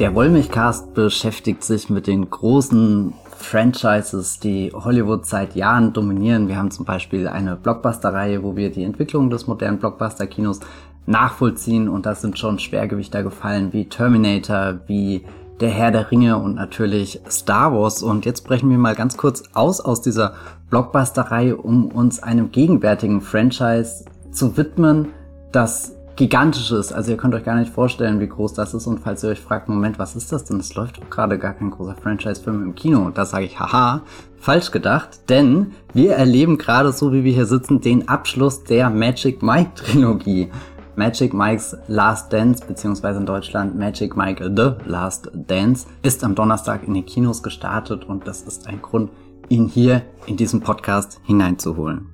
Der Wollmilchcast beschäftigt sich mit den großen Franchises, die Hollywood seit Jahren dominieren. Wir haben zum Beispiel eine Blockbuster-Reihe, wo wir die Entwicklung des modernen Blockbuster-Kinos nachvollziehen und das sind schon Schwergewichter gefallen wie Terminator, wie Der Herr der Ringe und natürlich Star Wars. Und jetzt brechen wir mal ganz kurz aus aus dieser Blockbuster-Reihe, um uns einem gegenwärtigen Franchise zu widmen, das gigantisch ist. Also ihr könnt euch gar nicht vorstellen, wie groß das ist. Und falls ihr euch fragt, Moment, was ist das denn? Es läuft doch gerade gar kein großer Franchise-Film im Kino. Und da sage ich, haha, falsch gedacht. Denn wir erleben gerade so, wie wir hier sitzen, den Abschluss der Magic Mike Trilogie. Magic Mike's Last Dance, beziehungsweise in Deutschland Magic Mike The Last Dance, ist am Donnerstag in den Kinos gestartet und das ist ein Grund, ihn hier in diesen Podcast hineinzuholen.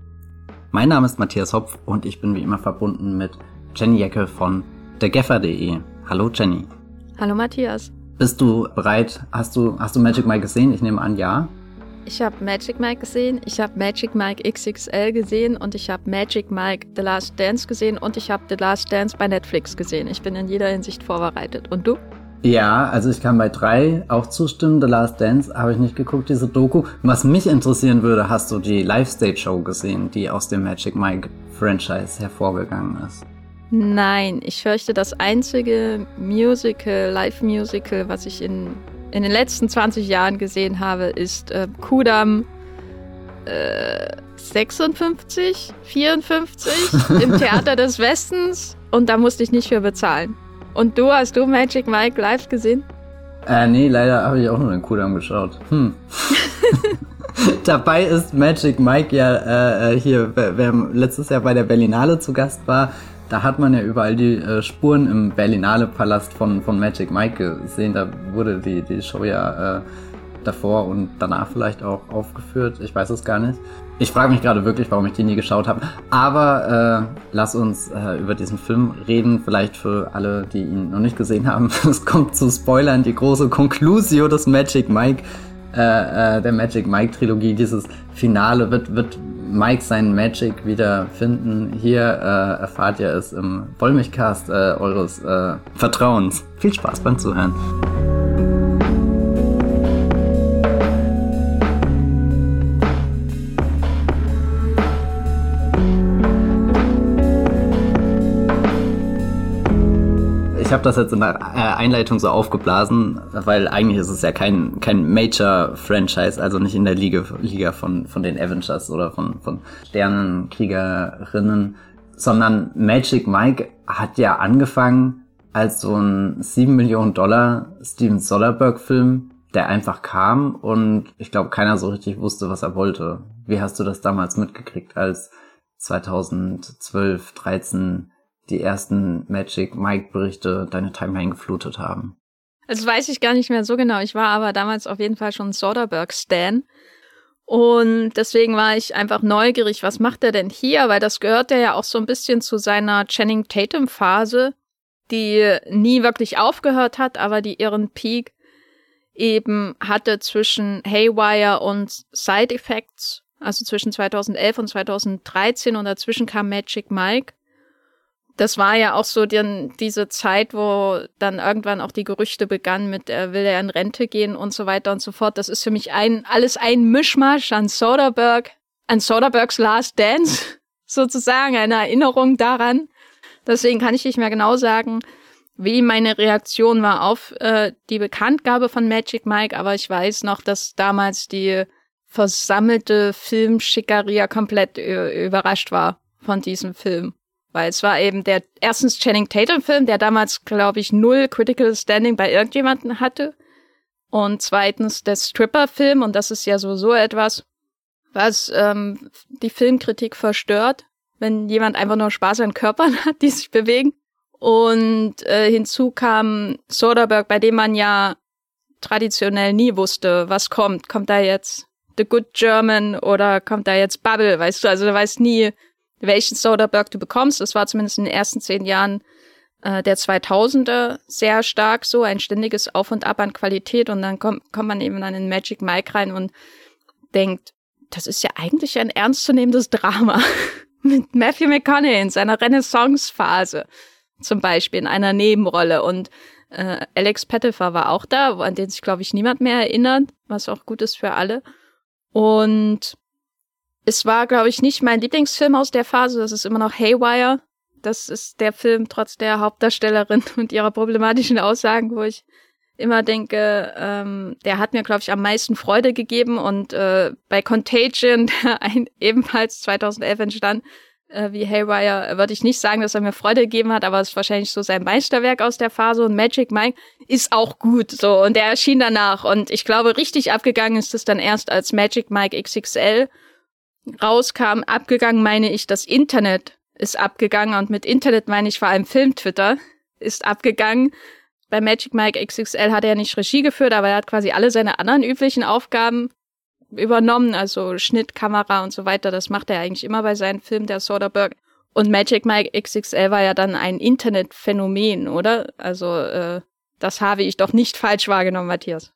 Mein Name ist Matthias Hopf und ich bin wie immer verbunden mit Jenny Jecke von thegaffer.de. Hallo Jenny. Hallo Matthias. Bist du bereit? Hast du, hast du Magic Mike gesehen? Ich nehme an, ja. Ich habe Magic Mike gesehen, ich habe Magic Mike XXL gesehen und ich habe Magic Mike The Last Dance gesehen und ich habe The Last Dance bei Netflix gesehen. Ich bin in jeder Hinsicht vorbereitet. Und du? Ja, also ich kann bei drei auch zustimmen. The Last Dance habe ich nicht geguckt, diese Doku. Was mich interessieren würde, hast du die Live-Stage-Show gesehen, die aus dem Magic Mike Franchise hervorgegangen ist? Nein, ich fürchte, das einzige Musical, Live-Musical, was ich in, in den letzten 20 Jahren gesehen habe, ist äh, Kudam äh, 56, 54 im Theater des Westens und da musste ich nicht für bezahlen. Und du, hast du Magic Mike live gesehen? Äh, nee, leider habe ich auch nur den Kudam geschaut. Hm. Dabei ist Magic Mike ja äh, äh hier, wer, wer letztes Jahr bei der Berlinale zu Gast war, da hat man ja überall die äh, Spuren im Berlinale Palast von, von Magic Mike gesehen. Da wurde die, die Show ja äh, davor und danach vielleicht auch aufgeführt. Ich weiß es gar nicht. Ich frage mich gerade wirklich, warum ich die nie geschaut habe. Aber äh, lass uns äh, über diesen Film reden. Vielleicht für alle, die ihn noch nicht gesehen haben. Es kommt zu Spoilern. Die große Conclusio des Magic Mike, äh, äh, der Magic Mike Trilogie. Dieses Finale wird, wird Mike seinen Magic wieder finden. Hier äh, erfahrt ihr es im Wollmilchcast äh, eures äh, Vertrauens. Viel Spaß beim Zuhören. Ich habe das jetzt in der äh, Einleitung so aufgeblasen, weil eigentlich ist es ja kein, kein Major-Franchise, also nicht in der Liga, Liga von, von den Avengers oder von, von Sternenkriegerinnen, sondern Magic Mike hat ja angefangen als so ein 7 Millionen Dollar Steven Soderbergh-Film, der einfach kam und ich glaube, keiner so richtig wusste, was er wollte. Wie hast du das damals mitgekriegt, als 2012, 13 die ersten Magic Mike Berichte deine Timeline geflutet haben? Das weiß ich gar nicht mehr so genau. Ich war aber damals auf jeden Fall schon Soderbergh Stan. Und deswegen war ich einfach neugierig, was macht er denn hier? Weil das gehört ja auch so ein bisschen zu seiner Channing Tatum Phase, die nie wirklich aufgehört hat, aber die ihren Peak eben hatte zwischen Haywire und Side Effects, also zwischen 2011 und 2013 und dazwischen kam Magic Mike das war ja auch so die, diese Zeit, wo dann irgendwann auch die Gerüchte begannen mit, er will er in Rente gehen und so weiter und so fort. Das ist für mich ein, alles ein Mischmasch an Soderbergh, an Soderberghs Last Dance, sozusagen, eine Erinnerung daran. Deswegen kann ich nicht mehr genau sagen, wie meine Reaktion war auf äh, die Bekanntgabe von Magic Mike, aber ich weiß noch, dass damals die versammelte Filmschickeria komplett äh, überrascht war von diesem Film. Weil es war eben der erstens Channing Tatum Film, der damals, glaube ich, null Critical Standing bei irgendjemanden hatte. Und zweitens der Stripper-Film, und das ist ja sowieso etwas, was ähm, die Filmkritik verstört, wenn jemand einfach nur Spaß an Körpern hat, die sich bewegen. Und äh, hinzu kam Soderbergh, bei dem man ja traditionell nie wusste, was kommt. Kommt da jetzt The Good German oder kommt da jetzt Bubble, weißt du? Also du weißt nie, welchen Soderbergh du bekommst. Das war zumindest in den ersten zehn Jahren äh, der 2000er sehr stark so, ein ständiges Auf und Ab an Qualität und dann kommt, kommt man eben dann in Magic Mike rein und denkt, das ist ja eigentlich ein ernstzunehmendes Drama mit Matthew McConaughey in seiner Renaissance-Phase zum Beispiel in einer Nebenrolle und Äh, Alex Pettifer war auch da, an den sich, glaube ich, niemand mehr erinnert, was auch gut ist für alle. Und es war, glaube ich, nicht mein Lieblingsfilm aus der Phase. Das ist immer noch Haywire. Das ist der Film trotz der Hauptdarstellerin und ihrer problematischen Aussagen, wo ich immer denke, ähm, der hat mir, glaube ich, am meisten Freude gegeben. Und äh, bei Contagion, der ein, ebenfalls 2011 entstand, äh, wie Haywire, würde ich nicht sagen, dass er mir Freude gegeben hat, aber es ist wahrscheinlich so sein Meisterwerk aus der Phase. Und Magic Mike ist auch gut, so. Und der erschien danach. Und ich glaube, richtig abgegangen ist es dann erst, als Magic Mike XXL rauskam. Abgegangen meine ich, das Internet ist abgegangen. Und mit Internet meine ich vor allem Film-Twitter ist abgegangen bei Magic Mike XXL hat er nicht Regie geführt, aber er hat quasi alle seine anderen üblichen Aufgaben übernommen, also Schnitt, Kamera und so weiter. Das macht er eigentlich immer bei seinen Filmen, der Soderbergh. Und Magic Mike XXL war ja dann ein Internetphänomen, oder? Also äh, das habe ich doch nicht falsch wahrgenommen, Matthias.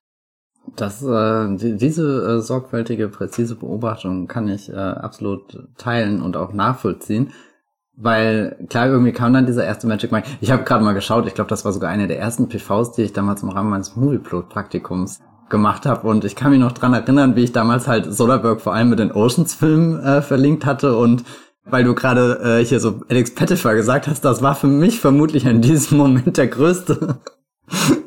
Das, äh, die, diese äh, sorgfältige, präzise Beobachtung kann ich äh, absolut teilen und auch nachvollziehen. Weil, klar, irgendwie kam dann dieser erste Magic Mike. Ich habe gerade mal geschaut, ich glaube, das war sogar eine der ersten PVs, die ich damals im Rahmen meines Movieplot-Praktikums gemacht habe. Und ich kann mich noch dran erinnern, wie ich damals halt Soderbergh vor allem mit den Oceans-Filmen äh, verlinkt hatte. Und weil du gerade äh, hier so Alex Pettifer gesagt hast, das war für mich vermutlich in diesem Moment der größte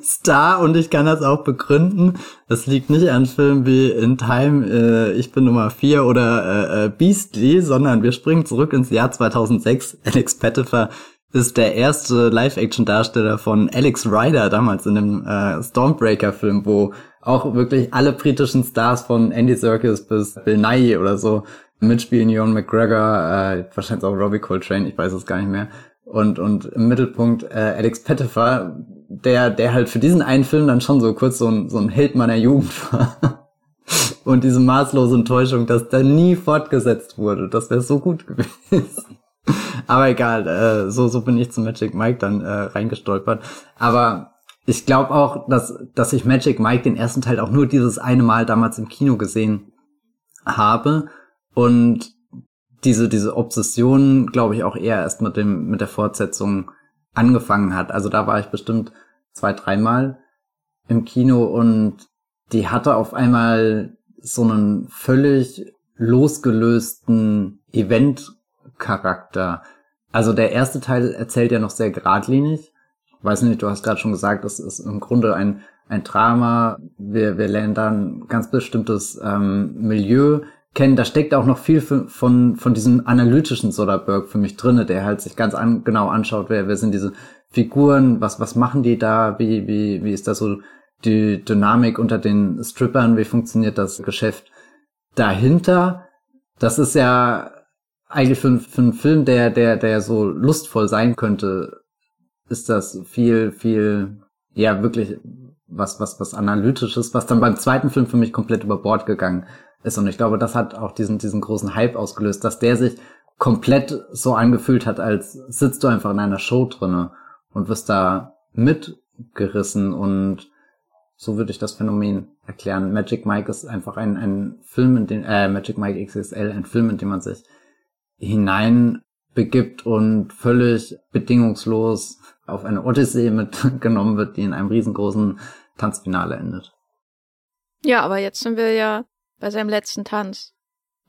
Star und ich kann das auch begründen. Das liegt nicht an Filmen wie In Time, äh, Ich bin Nummer 4 oder äh, äh, Beastly, sondern wir springen zurück ins Jahr 2006. Alex Pettifer ist der erste Live-Action-Darsteller von Alex Ryder, damals in dem äh, Stormbreaker-Film, wo auch wirklich alle britischen Stars von Andy Serkis bis Bill Nye oder so mitspielen, Ewan McGregor, äh, wahrscheinlich auch Robbie Coltrane, ich weiß es gar nicht mehr. Und, und im Mittelpunkt äh, Alex Pettifer, der, der halt für diesen einen Film dann schon so kurz so ein, so ein Held meiner Jugend war. Und diese maßlose Enttäuschung, dass da nie fortgesetzt wurde, das wäre so gut gewesen. Aber egal, äh, so, so bin ich zu Magic Mike dann äh, reingestolpert. Aber ich glaube auch, dass, dass ich Magic Mike den ersten Teil auch nur dieses eine Mal damals im Kino gesehen habe. Und diese, diese Obsession, glaube ich, auch eher erst mit dem, mit der Fortsetzung angefangen hat. Also da war ich bestimmt zwei, dreimal im Kino und die hatte auf einmal so einen völlig losgelösten Event-Charakter. Also der erste Teil erzählt ja noch sehr geradlinig. Ich weiß nicht, du hast gerade schon gesagt, das ist im Grunde ein, ein Drama. Wir, wir lernen da ein ganz bestimmtes ähm, Milieu kennen, da steckt auch noch viel für, von, von diesem analytischen Soderbergh für mich drinne, der halt sich ganz an, genau anschaut, wer, wer sind diese Figuren, was, was machen die da, wie, wie, wie ist da so die Dynamik unter den Strippern, wie funktioniert das Geschäft dahinter? Das ist ja eigentlich für, für einen Film, der, der, der so lustvoll sein könnte, ist das viel, viel, ja, wirklich was, was, was analytisches, was dann beim zweiten Film für mich komplett über Bord gegangen ist. Und ich glaube, das hat auch diesen, diesen großen Hype ausgelöst, dass der sich komplett so angefühlt hat, als sitzt du einfach in einer Show drinne und wirst da mitgerissen und so würde ich das Phänomen erklären. Magic Mike ist einfach ein, ein Film, in den, äh, Magic Mike XXL, ein Film, in dem man sich hinein begibt und völlig bedingungslos auf eine Odyssee mitgenommen wird, die in einem riesengroßen Tanzfinale endet. Ja, aber jetzt sind wir ja bei seinem letzten Tanz.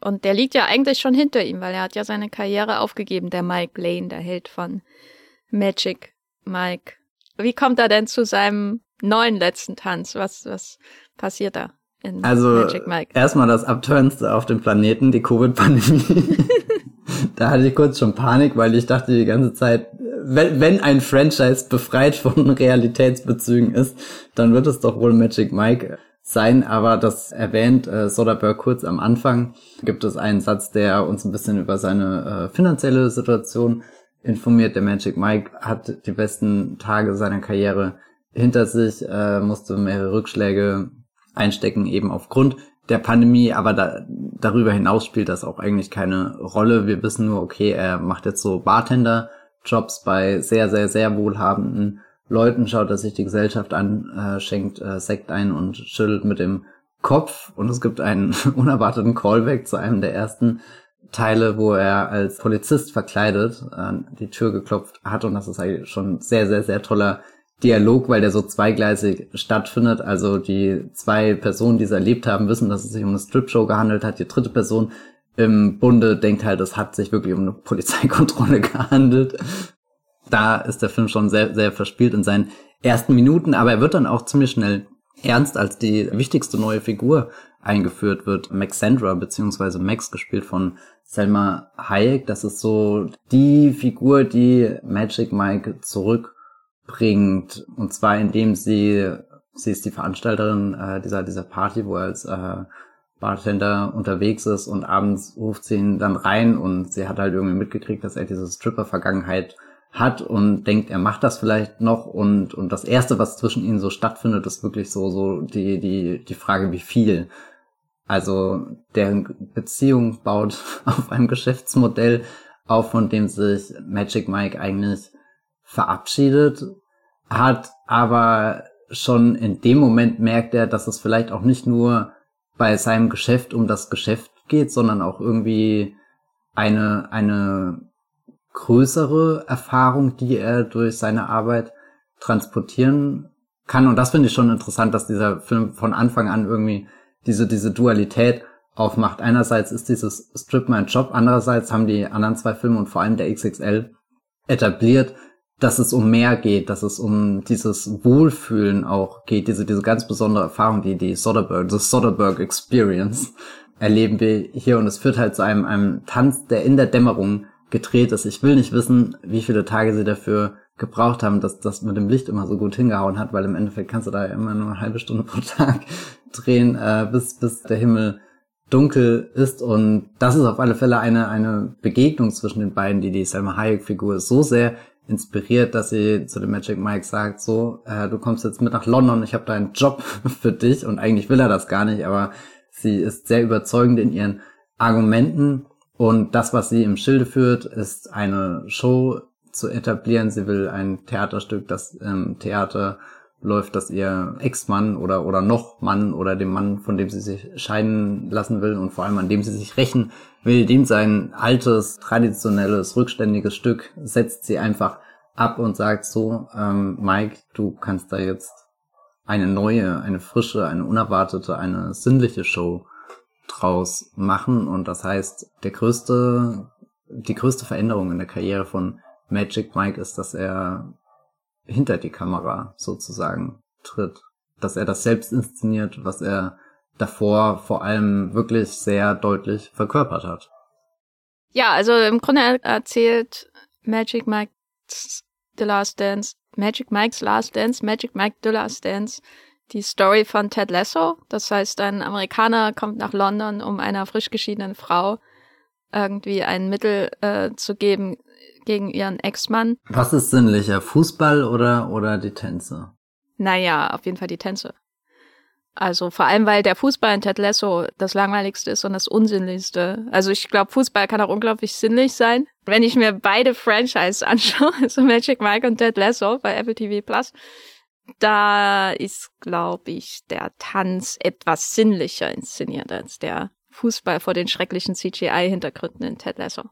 Und der liegt ja eigentlich schon hinter ihm, weil er hat ja seine Karriere aufgegeben, der Mike Lane, der Held von Magic Mike. Wie kommt er denn zu seinem neuen letzten Tanz? Was, was passiert da in also, Magic Mike? Erstmal das Abturnste auf dem Planeten, die Covid-Pandemie. da hatte ich kurz schon Panik, weil ich dachte die ganze Zeit, wenn, wenn ein Franchise befreit von Realitätsbezügen ist, dann wird es doch wohl Magic Mike sein, aber das erwähnt äh, Soderbergh kurz am Anfang, gibt es einen Satz, der uns ein bisschen über seine äh, finanzielle Situation informiert. Der Magic Mike hat die besten Tage seiner Karriere hinter sich, äh, musste mehrere Rückschläge einstecken, eben aufgrund der Pandemie, aber da, darüber hinaus spielt das auch eigentlich keine Rolle. Wir wissen nur, okay, er macht jetzt so Bartender-Jobs bei sehr, sehr, sehr wohlhabenden Leuten, schaut er sich die Gesellschaft an, äh, schenkt äh, Sekt ein und schüttelt mit dem Kopf. Und es gibt einen unerwarteten Callback zu einem der ersten Teile, wo er als Polizist verkleidet an die Tür geklopft hat. Und das ist eigentlich schon sehr, sehr, sehr toller Dialog, weil der so zweigleisig stattfindet. Also die zwei Personen, die es erlebt haben, wissen, dass es sich um eine Strip-Show gehandelt hat. Die dritte Person im Bunde denkt halt, es hat sich wirklich um eine Polizeikontrolle gehandelt. Da ist der Film schon sehr, sehr verspielt in seinen ersten Minuten, aber er wird dann auch ziemlich schnell ernst, als die wichtigste neue Figur eingeführt wird, Maxandra, beziehungsweise Max, gespielt von Selma Hayek. Das ist so die Figur, die Magic Mike zurückbringt. Und zwar indem sie, sie ist die Veranstalterin äh, dieser, dieser Party, wo er als äh, Bartender unterwegs ist und abends ruft sie ihn dann rein und sie hat halt irgendwie mitgekriegt, dass er diese Stripper-Vergangenheit hat und denkt, er macht das vielleicht noch und, und das erste, was zwischen ihnen so stattfindet, ist wirklich so, so die, die, die Frage, wie viel. Also, deren Beziehung baut auf einem Geschäftsmodell auf, von dem sich Magic Mike eigentlich verabschiedet hat, aber schon in dem Moment merkt er, dass es vielleicht auch nicht nur bei seinem Geschäft um das Geschäft geht, sondern auch irgendwie eine, eine größere Erfahrung, die er durch seine Arbeit transportieren kann. Und das finde ich schon interessant, dass dieser Film von Anfang an irgendwie diese, diese Dualität aufmacht. Einerseits ist dieses Strip mein Job, andererseits haben die anderen zwei Filme und vor allem der XXL etabliert, dass es um mehr geht, dass es um dieses Wohlfühlen auch geht, diese, diese ganz besondere Erfahrung, die die Soderbergh, the Soderbergh Experience erleben wir hier und es führt halt zu einem, einem Tanz, der in der Dämmerung gedreht ist. Ich will nicht wissen, wie viele Tage sie dafür gebraucht haben, dass das mit dem Licht immer so gut hingehauen hat, weil im Endeffekt kannst du da ja immer nur eine halbe Stunde pro Tag drehen, äh, bis, bis der Himmel dunkel ist. Und das ist auf alle Fälle eine, eine Begegnung zwischen den beiden, die die Selma Hayek-Figur so sehr inspiriert, dass sie zu dem Magic Mike sagt, so, äh, du kommst jetzt mit nach London, ich habe da einen Job für dich. Und eigentlich will er das gar nicht, aber sie ist sehr überzeugend in ihren Argumenten und das, was sie im Schilde führt, ist eine Show zu etablieren. Sie will ein Theaterstück, das im Theater läuft, dass ihr Ex-Mann oder, oder noch Mann oder dem Mann, von dem sie sich scheiden lassen will und vor allem an dem sie sich rächen will, dem sein altes, traditionelles, rückständiges Stück setzt sie einfach ab und sagt so, ähm, Mike, du kannst da jetzt eine neue, eine frische, eine unerwartete, eine sinnliche Show draus machen. Und das heißt, der größte, die größte Veränderung in der Karriere von Magic Mike ist, dass er hinter die Kamera sozusagen tritt. Dass er das selbst inszeniert, was er davor vor allem wirklich sehr deutlich verkörpert hat. Ja, also im Grunde erzählt Magic Mike's The Last Dance, Magic Mike's Last Dance, Magic Mike The Last Dance die Story von Ted Lasso. Das heißt, ein Amerikaner kommt nach London, um einer frisch geschiedenen Frau irgendwie ein Mittel äh, zu geben gegen ihren Ex-Mann. Was ist sinnlicher, Fußball oder, oder die Tänze? Naja, auf jeden Fall die Tänze. Also vor allem, weil der Fußball in Ted Lasso das langweiligste ist und das unsinnlichste. Also ich glaube, Fußball kann auch unglaublich sinnlich sein. Wenn ich mir beide Franchise anschaue, also Magic Mike und Ted Lasso bei Apple TV Plus, da ist, glaube ich, der Tanz etwas sinnlicher inszeniert als der Fußball vor den schrecklichen CGI-Hintergründen in Ted Lasso.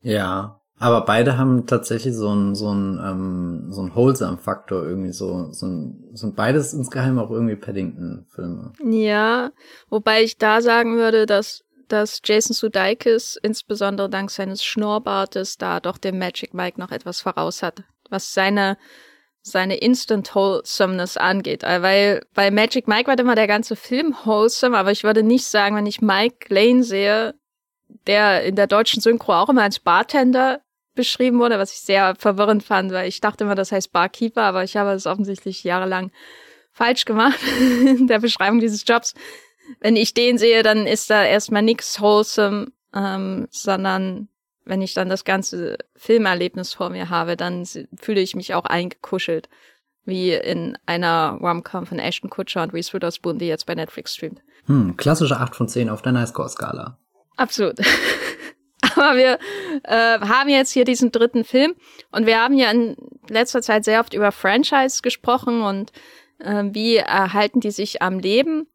Ja, aber beide haben tatsächlich so ein so ein ähm, so ein Wholesome-Faktor irgendwie so so ein, sind beides insgeheim auch irgendwie Paddington-Filme. Ja, wobei ich da sagen würde, dass dass Jason Sudeikis insbesondere dank seines Schnurrbartes da doch dem Magic Mike noch etwas voraus hat, was seine seine Instant Wholesomeness angeht. Äh, weil bei Magic Mike war immer der ganze Film wholesome, aber ich würde nicht sagen, wenn ich Mike Lane sehe, der in der deutschen Synchro auch immer als Bartender beschrieben wurde, was ich sehr verwirrend fand, weil ich dachte immer, das heißt Barkeeper, aber ich habe es offensichtlich jahrelang falsch gemacht in der Beschreibung dieses Jobs. Wenn ich den sehe, dann ist da erstmal nichts wholesome, ähm, sondern wenn ich dann das ganze Filmerlebnis vor mir habe, dann fühle ich mich auch eingekuschelt, wie in einer Rom-Com von Ashton Kutcher und Reese Witherspoon, die jetzt bei Netflix streamt. Hm, klassische 8 von 10 auf der Nice-Score-Skala. Absolut. Aber wir äh, haben jetzt hier diesen dritten Film und wir haben ja in letzter Zeit sehr oft über Franchise gesprochen und äh, wie erhalten die sich am Leben.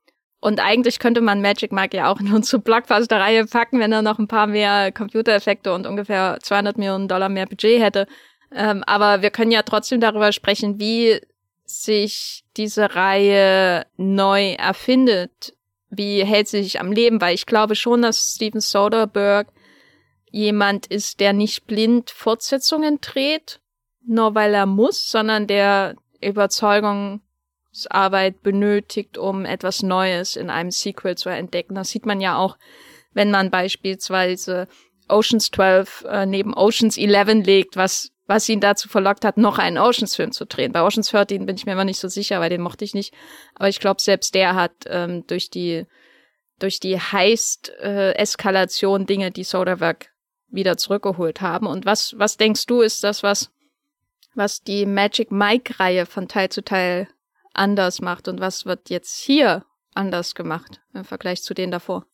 Und eigentlich könnte man Magic Mike ja auch in unsere Blockbuster-Reihe packen, wenn er noch ein paar mehr Computereffekte und ungefähr 200 Millionen Dollar mehr Budget hätte. Ähm, aber wir können ja trotzdem darüber sprechen, wie sich diese Reihe neu erfindet. Wie hält sie sich am Leben? Weil ich glaube schon, dass Steven Soderbergh jemand ist, der nicht blind Fortsetzungen dreht, nur weil er muss, sondern der Überzeugungsarbeit benötigt, um etwas Neues in einem Sequel zu entdecken. Das sieht man ja auch, wenn man beispielsweise Oceans 12 äh, neben Oceans 11 legt, was was ihn dazu verlockt hat, noch einen Oceans-Film zu drehen. Bei Oceans 13 bin ich mir immer nicht so sicher, weil den mochte ich nicht. Aber ich glaube, selbst der hat ähm, durch die durch die Heist-Eskalation äh, Dinge, die Soderbergh wieder zurückgeholt haben. Und was, was denkst du, ist das, was, was die Magic Mike-Reihe von Teil zu Teil anders macht? Und was wird jetzt hier anders gemacht im Vergleich zu denen davor?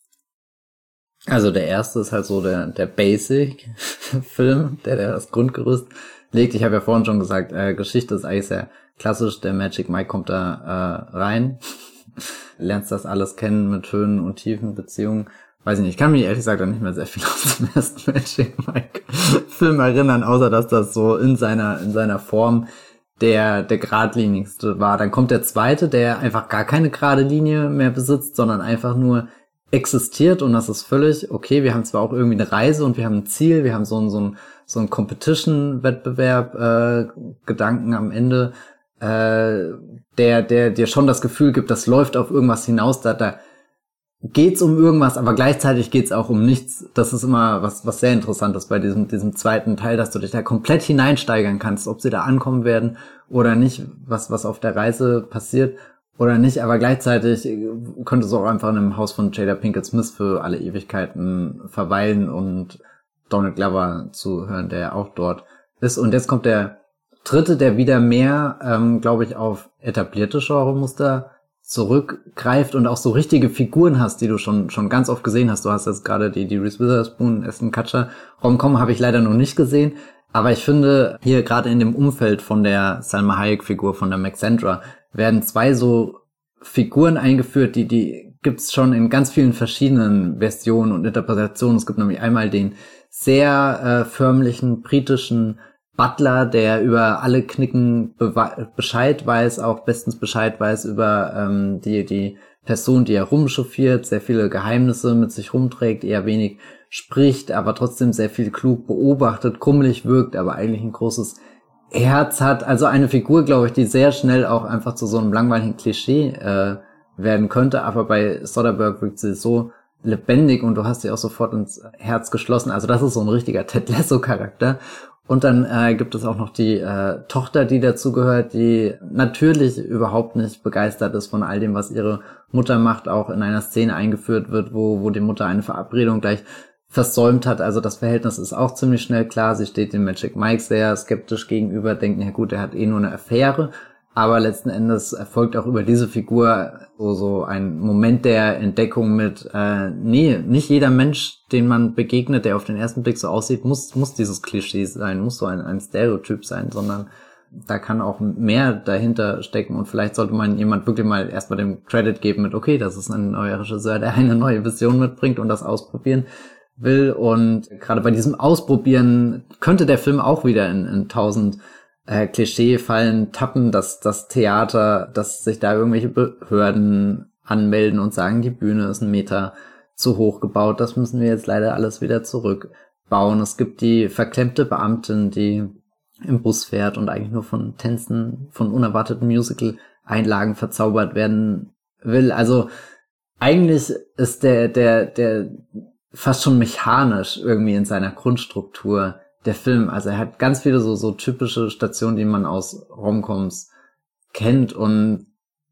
Also der erste ist halt so der, der Basic-Film, der, der das Grundgerüst legt. Ich habe ja vorhin schon gesagt, äh, Geschichte ist eigentlich sehr klassisch. Der Magic Mike kommt da äh, rein, lernst das alles kennen mit Höhen und Tiefen, Beziehungen weiß ich nicht, ich kann mich ehrlich gesagt nicht mehr sehr viel aus dem ersten Magic Mike Film erinnern, außer dass das so in seiner, in seiner Form der, der geradlinigste war. Dann kommt der zweite, der einfach gar keine gerade Linie mehr besitzt, sondern einfach nur existiert und das ist völlig okay. Wir haben zwar auch irgendwie eine Reise und wir haben ein Ziel, wir haben so ein, so ein, so ein Competition-Wettbewerb, äh, Gedanken am Ende, äh, der, der dir schon das Gefühl gibt, das läuft auf irgendwas hinaus, da, da geht's um irgendwas, aber gleichzeitig geht's auch um nichts. Das ist immer was, was sehr interessant ist bei diesem, diesem zweiten Teil, dass du dich da komplett hineinsteigern kannst, ob sie da ankommen werden oder nicht, was, was auf der Reise passiert oder nicht, aber gleichzeitig könntest du auch einfach in einem Haus von Jada Pinkett Smith für alle Ewigkeiten verweilen und Donald Glover zu hören, der auch dort ist. Und jetzt kommt der dritte, der wieder mehr, ähm, glaube ich, auf etablierte Genremuster zurückgreift und auch so richtige Figuren hast, die du schon schon ganz oft gesehen hast. Du hast jetzt gerade die die Reese Witherspoon, Aston Kutcher Romcom habe ich leider noch nicht gesehen, aber ich finde hier gerade in dem Umfeld von der Salma Hayek Figur von der Maxandra werden zwei so Figuren eingeführt, die die gibt's schon in ganz vielen verschiedenen Versionen und Interpretationen. Es gibt nämlich einmal den sehr äh, förmlichen britischen Butler, der über alle Knicken Bescheid weiß, auch bestens Bescheid weiß über ähm, die, die Person, die er rumchauffiert, sehr viele Geheimnisse mit sich rumträgt, eher wenig spricht, aber trotzdem sehr viel klug beobachtet, krummelig wirkt, aber eigentlich ein großes Herz hat. Also eine Figur, glaube ich, die sehr schnell auch einfach zu so einem langweiligen Klischee äh, werden könnte, aber bei Soderbergh wirkt sie so lebendig und du hast sie auch sofort ins Herz geschlossen. Also das ist so ein richtiger Ted Lasso Charakter und dann äh, gibt es auch noch die äh, Tochter, die dazugehört, die natürlich überhaupt nicht begeistert ist von all dem, was ihre Mutter macht, auch in einer Szene eingeführt wird, wo, wo die Mutter eine Verabredung gleich versäumt hat. Also das Verhältnis ist auch ziemlich schnell klar. Sie steht dem Magic Mike sehr skeptisch gegenüber, denkt, ja gut, er hat eh nur eine Affäre. Aber letzten Endes erfolgt auch über diese Figur so, so ein Moment der Entdeckung mit, äh, nee, nicht jeder Mensch, den man begegnet, der auf den ersten Blick so aussieht, muss, muss dieses Klischee sein, muss so ein, ein Stereotyp sein, sondern da kann auch mehr dahinter stecken. Und vielleicht sollte man jemand wirklich mal erstmal den Credit geben mit, okay, das ist ein neuer Regisseur, der eine neue Vision mitbringt und das ausprobieren will. Und gerade bei diesem Ausprobieren könnte der Film auch wieder in, in tausend äh, Klischeefallen tappen, dass das Theater, dass sich da irgendwelche Behörden anmelden und sagen, die Bühne ist ein Meter zu hoch gebaut, das müssen wir jetzt leider alles wieder zurückbauen. Es gibt die verklemmte Beamtin, die im Bus fährt und eigentlich nur von Tänzen, von unerwarteten Musical-Einlagen verzaubert werden will. Also eigentlich ist der, der, der fast schon mechanisch irgendwie in seiner Grundstruktur der Film. Also er hat ganz viele so, so typische Stationen, die man aus Romcoms kennt und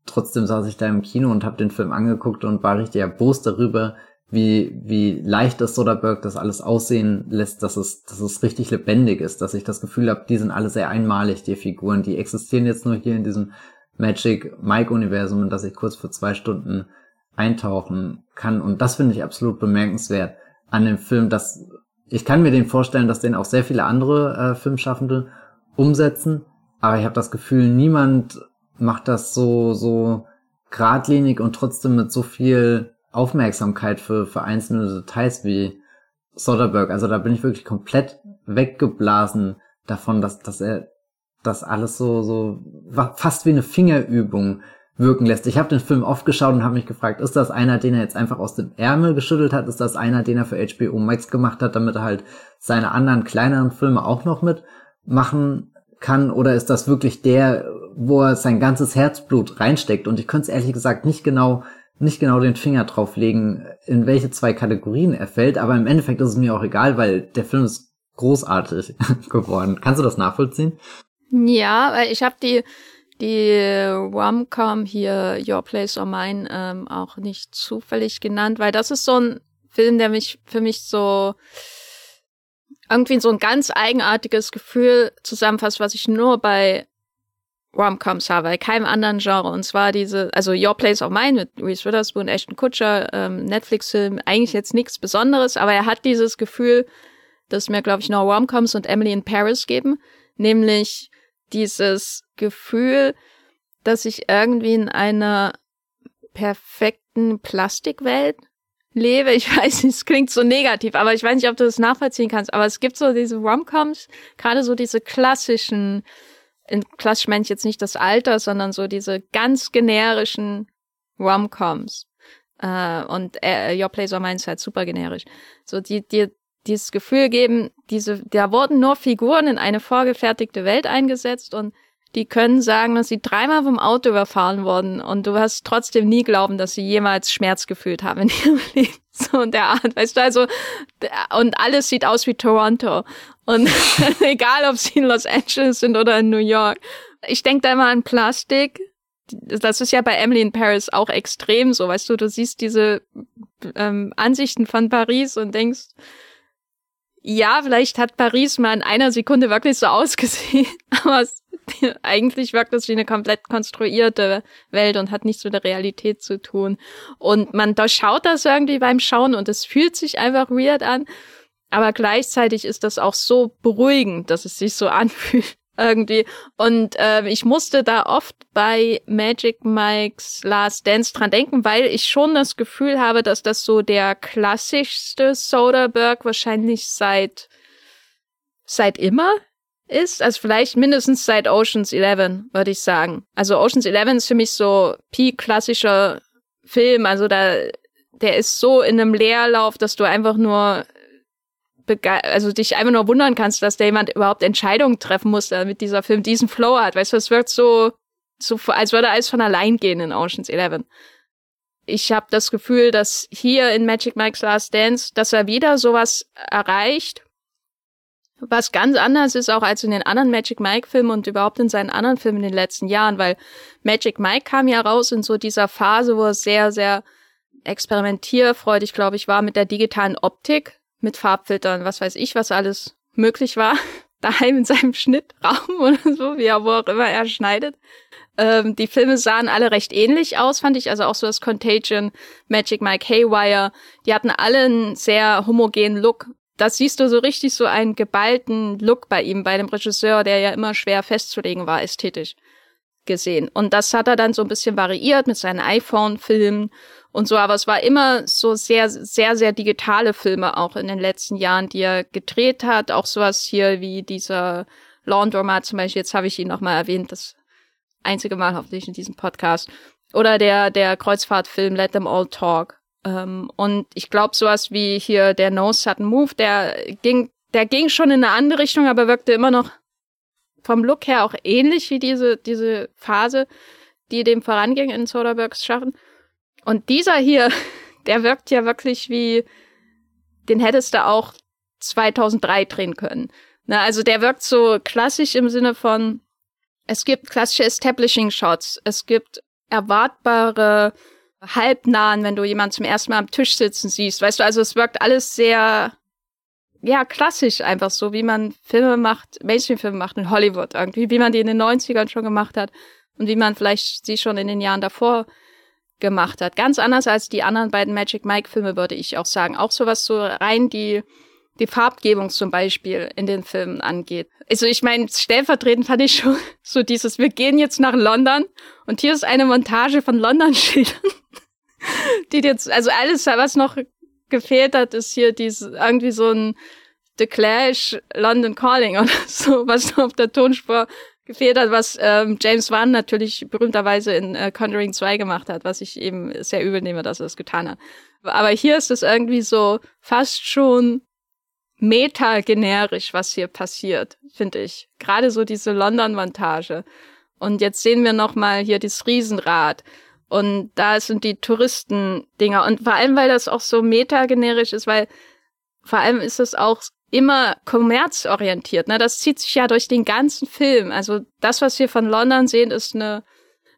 trotzdem saß ich da im Kino und habe den Film angeguckt und war richtig erbost darüber, wie, wie leicht das Soderbergh das alles aussehen lässt, dass es, dass es richtig lebendig ist, dass ich das Gefühl habe, die sind alle sehr einmalig, die Figuren, die existieren jetzt nur hier in diesem Magic Mike Universum und dass ich kurz für zwei Stunden eintauchen kann. Und das finde ich absolut bemerkenswert an dem Film, dass ich kann mir den vorstellen, dass den auch sehr viele andere äh, Filmschaffende umsetzen, aber ich habe das Gefühl, niemand macht das so so geradlinig und trotzdem mit so viel Aufmerksamkeit für für einzelne Details wie Soderbergh. Also da bin ich wirklich komplett weggeblasen davon, dass, dass er das alles so, so fast wie eine Fingerübung wirken lässt. Ich habe den Film oft geschaut und habe mich gefragt, ist das einer, den er jetzt einfach aus dem Ärmel geschüttelt hat? Ist das einer, den er für HBO Max gemacht hat, damit er halt seine anderen kleineren Filme auch noch mitmachen kann? Oder ist das wirklich der, wo er sein ganzes Herzblut reinsteckt? Und ich könnte es ehrlich gesagt nicht genau nicht genau den Finger drauf legen, in welche zwei Kategorien er fällt, aber im Endeffekt ist es mir auch egal, weil der Film ist großartig geworden. Kannst du das nachvollziehen? Ja, weil ich habe die die Rom-Com hier Your Place or Mine ähm, auch nicht zufällig genannt, weil das ist so ein Film, der mich für mich so irgendwie so ein ganz eigenartiges Gefühl zusammenfasst, was ich nur bei Rom-Coms habe, bei keinem anderen Genre. Und zwar diese, also Your Place of Mine mit Reese Witherspoon, Ashton Kutcher, ähm, Netflix-Film, eigentlich jetzt nichts Besonderes, aber er hat dieses Gefühl, das mir, glaube ich, nur Rom-Coms und Emily in Paris geben, nämlich dieses Gefühl, dass ich irgendwie in einer perfekten Plastikwelt lebe. Ich weiß nicht, es klingt so negativ, aber ich weiß nicht, ob du das nachvollziehen kannst. Aber es gibt so diese Romcoms, gerade so diese klassischen, in klassisch meine ich jetzt nicht das Alter, sondern so diese ganz generischen Romcoms. Äh, und äh, Your Place or Mine ist halt super generisch. So die, die dieses Gefühl geben, diese, da wurden nur Figuren in eine vorgefertigte Welt eingesetzt und die können sagen, dass sie dreimal vom Auto überfahren wurden und du wirst trotzdem nie glauben, dass sie jemals Schmerz gefühlt haben in ihrem Leben. So in der Art, weißt du, also, und alles sieht aus wie Toronto. Und egal, ob sie in Los Angeles sind oder in New York. Ich denke da immer an Plastik. Das ist ja bei Emily in Paris auch extrem so, weißt du, du siehst diese ähm, Ansichten von Paris und denkst, ja, vielleicht hat Paris mal in einer Sekunde wirklich so ausgesehen, aber es, eigentlich wirkt das wie eine komplett konstruierte Welt und hat nichts mit der Realität zu tun. Und man durchschaut das irgendwie beim Schauen und es fühlt sich einfach weird an, aber gleichzeitig ist das auch so beruhigend, dass es sich so anfühlt irgendwie. Und äh, ich musste da oft bei Magic Mike's Last Dance dran denken, weil ich schon das Gefühl habe, dass das so der klassischste Soderbergh wahrscheinlich seit seit immer ist. Also vielleicht mindestens seit Oceans 11, würde ich sagen. Also Oceans 11 ist für mich so peak klassischer Film. Also da, der ist so in einem Leerlauf, dass du einfach nur also dich einfach nur wundern kannst, dass da jemand überhaupt Entscheidungen treffen muss, damit dieser Film diesen Flow hat. Weißt du, es wirkt so, so als würde alles von allein gehen in Ocean's Eleven. Ich habe das Gefühl, dass hier in Magic Mike's Last Dance, dass er wieder sowas erreicht, was ganz anders ist auch als in den anderen Magic Mike Filmen und überhaupt in seinen anderen Filmen in den letzten Jahren, weil Magic Mike kam ja raus in so dieser Phase, wo er sehr, sehr experimentierfreudig, glaube ich, war mit der digitalen Optik mit Farbfiltern, was weiß ich, was alles möglich war, daheim in seinem Schnittraum oder so, wie er wo auch immer er schneidet. Ähm, die Filme sahen alle recht ähnlich aus, fand ich. Also auch so das Contagion, Magic Mike Haywire. Die hatten alle einen sehr homogenen Look. Das siehst du so richtig so einen geballten Look bei ihm, bei dem Regisseur, der ja immer schwer festzulegen war, ästhetisch gesehen. Und das hat er dann so ein bisschen variiert mit seinen iPhone-Filmen und so, aber es war immer so sehr, sehr, sehr digitale Filme auch in den letzten Jahren, die er gedreht hat. Auch sowas hier wie dieser Laundromat zum Beispiel, jetzt habe ich ihn nochmal erwähnt, das einzige Mal hoffentlich in diesem Podcast. Oder der, der Kreuzfahrtfilm Let Them All Talk. Ähm, und ich glaube, sowas wie hier der No Sudden Move, der ging, der ging schon in eine andere Richtung, aber wirkte immer noch vom Look her auch ähnlich wie diese, diese Phase, die dem voranging in Soderberghs Schaffen. Und dieser hier, der wirkt ja wirklich wie, den hättest du auch 2003 drehen können. Na, also der wirkt so klassisch im Sinne von, es gibt klassische Establishing Shots, es gibt erwartbare halbnahen, wenn du jemanden zum ersten Mal am Tisch sitzen siehst. Weißt du, also es wirkt alles sehr, ja, klassisch einfach so, wie man Filme macht, Mainstream-Filme macht in Hollywood irgendwie, wie man die in den 90ern schon gemacht hat und wie man vielleicht sie schon in den Jahren davor gemacht hat. Ganz anders als die anderen beiden Magic Mike Filme, würde ich auch sagen. Auch sowas so rein die, die Farbgebung zum Beispiel in den Filmen angeht. Also ich meine, stellvertretend fand ich schon so dieses, wir gehen jetzt nach London und hier ist eine Montage von London-Schildern. Die jetzt, also alles, was noch gefehlt hat, ist hier diese, irgendwie so ein The Clash, London Calling oder so, was auf der Tonspur gefehlt hat, was ähm, James Wan natürlich berühmterweise in äh, Conjuring 2 gemacht hat, was ich eben sehr übel nehme, dass er das getan hat. Aber hier ist es irgendwie so fast schon meta-generisch, was hier passiert, finde ich. Gerade so diese London-Montage. Und jetzt sehen wir noch mal hier das Riesenrad. Und da sind die Touristendinger. Und vor allem, weil das auch so meta-generisch ist, weil vor allem ist es auch immer kommerzorientiert. Ne? Das zieht sich ja durch den ganzen Film. Also das, was wir von London sehen, ist eine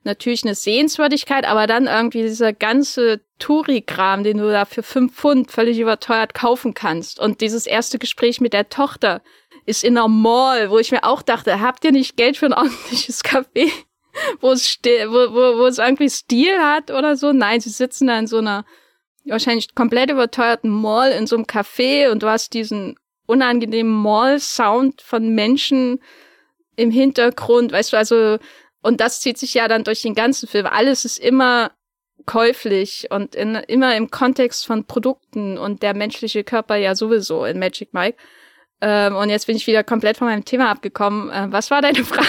natürlich eine Sehenswürdigkeit, aber dann irgendwie dieser ganze Touri-Kram, den du da für fünf Pfund völlig überteuert kaufen kannst. Und dieses erste Gespräch mit der Tochter ist in einer Mall, wo ich mir auch dachte, habt ihr nicht Geld für ein ordentliches Café, wo es, wo, wo, wo es irgendwie Stil hat oder so? Nein, sie sitzen da in so einer wahrscheinlich komplett überteuerten Mall in so einem Café und du hast diesen unangenehmen Mall-Sound von Menschen im Hintergrund, weißt du, also, und das zieht sich ja dann durch den ganzen Film. Alles ist immer käuflich und in, immer im Kontext von Produkten und der menschliche Körper ja sowieso in Magic Mike. Ähm, und jetzt bin ich wieder komplett von meinem Thema abgekommen. Äh, was war deine Frage?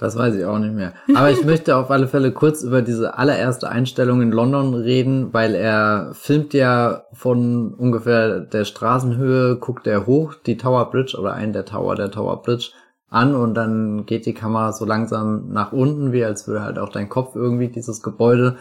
Das weiß ich auch nicht mehr. Aber ich möchte auf alle Fälle kurz über diese allererste Einstellung in London reden, weil er filmt ja von ungefähr der Straßenhöhe, guckt er hoch die Tower Bridge oder einen der Tower der Tower Bridge an und dann geht die Kamera so langsam nach unten, wie als würde halt auch dein Kopf irgendwie dieses Gebäude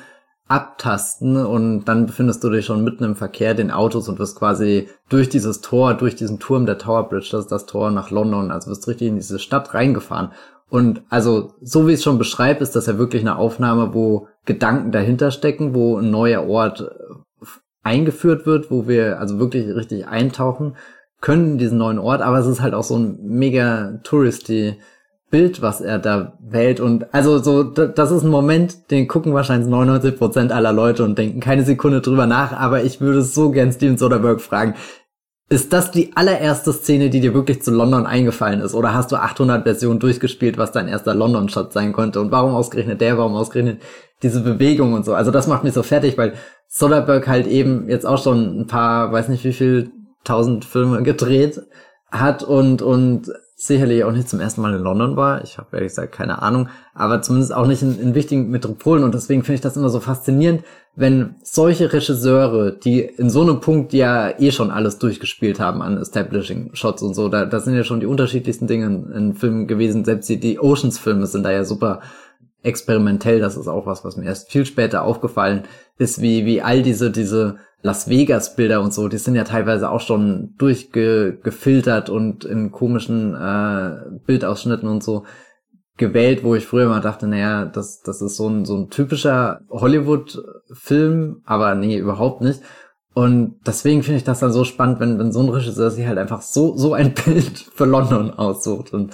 abtasten und dann befindest du dich schon mitten im Verkehr den Autos und wirst quasi durch dieses Tor, durch diesen Turm der Tower Bridge, das ist das Tor nach London, also wirst richtig in diese Stadt reingefahren. Und also, so wie es schon beschreibe, ist das ja wirklich eine Aufnahme, wo Gedanken dahinter stecken, wo ein neuer Ort äh, eingeführt wird, wo wir also wirklich richtig eintauchen können in diesen neuen Ort, aber es ist halt auch so ein mega touristy Bild, was er da wählt. Und also so, das ist ein Moment, den gucken wahrscheinlich 99 Prozent aller Leute und denken keine Sekunde drüber nach, aber ich würde so gern Steven Soderbergh fragen, ist das die allererste Szene, die dir wirklich zu London eingefallen ist? Oder hast du 800 Versionen durchgespielt, was dein erster London-Shot sein konnte? Und warum ausgerechnet der? Warum ausgerechnet diese Bewegung und so? Also das macht mich so fertig, weil Soderbergh halt eben jetzt auch schon ein paar, weiß nicht wie viel, tausend Filme gedreht hat und, und sicherlich auch nicht zum ersten Mal in London war. Ich habe ehrlich gesagt keine Ahnung, aber zumindest auch nicht in, in wichtigen Metropolen und deswegen finde ich das immer so faszinierend, wenn solche Regisseure, die in so einem Punkt ja eh schon alles durchgespielt haben an Establishing Shots und so, da, da sind ja schon die unterschiedlichsten Dinge in, in Filmen gewesen. Selbst die, die Oceans-Filme sind da ja super experimentell. Das ist auch was, was mir erst viel später aufgefallen ist, wie, wie all diese, diese Las Vegas Bilder und so, die sind ja teilweise auch schon durchgefiltert und in komischen äh, Bildausschnitten und so gewählt, wo ich früher mal dachte, naja, das, das ist so ein, so ein typischer Hollywood-Film, aber nee, überhaupt nicht. Und deswegen finde ich das dann so spannend, wenn, wenn so ein Regisseur sich halt einfach so, so ein Bild für London aussucht. Und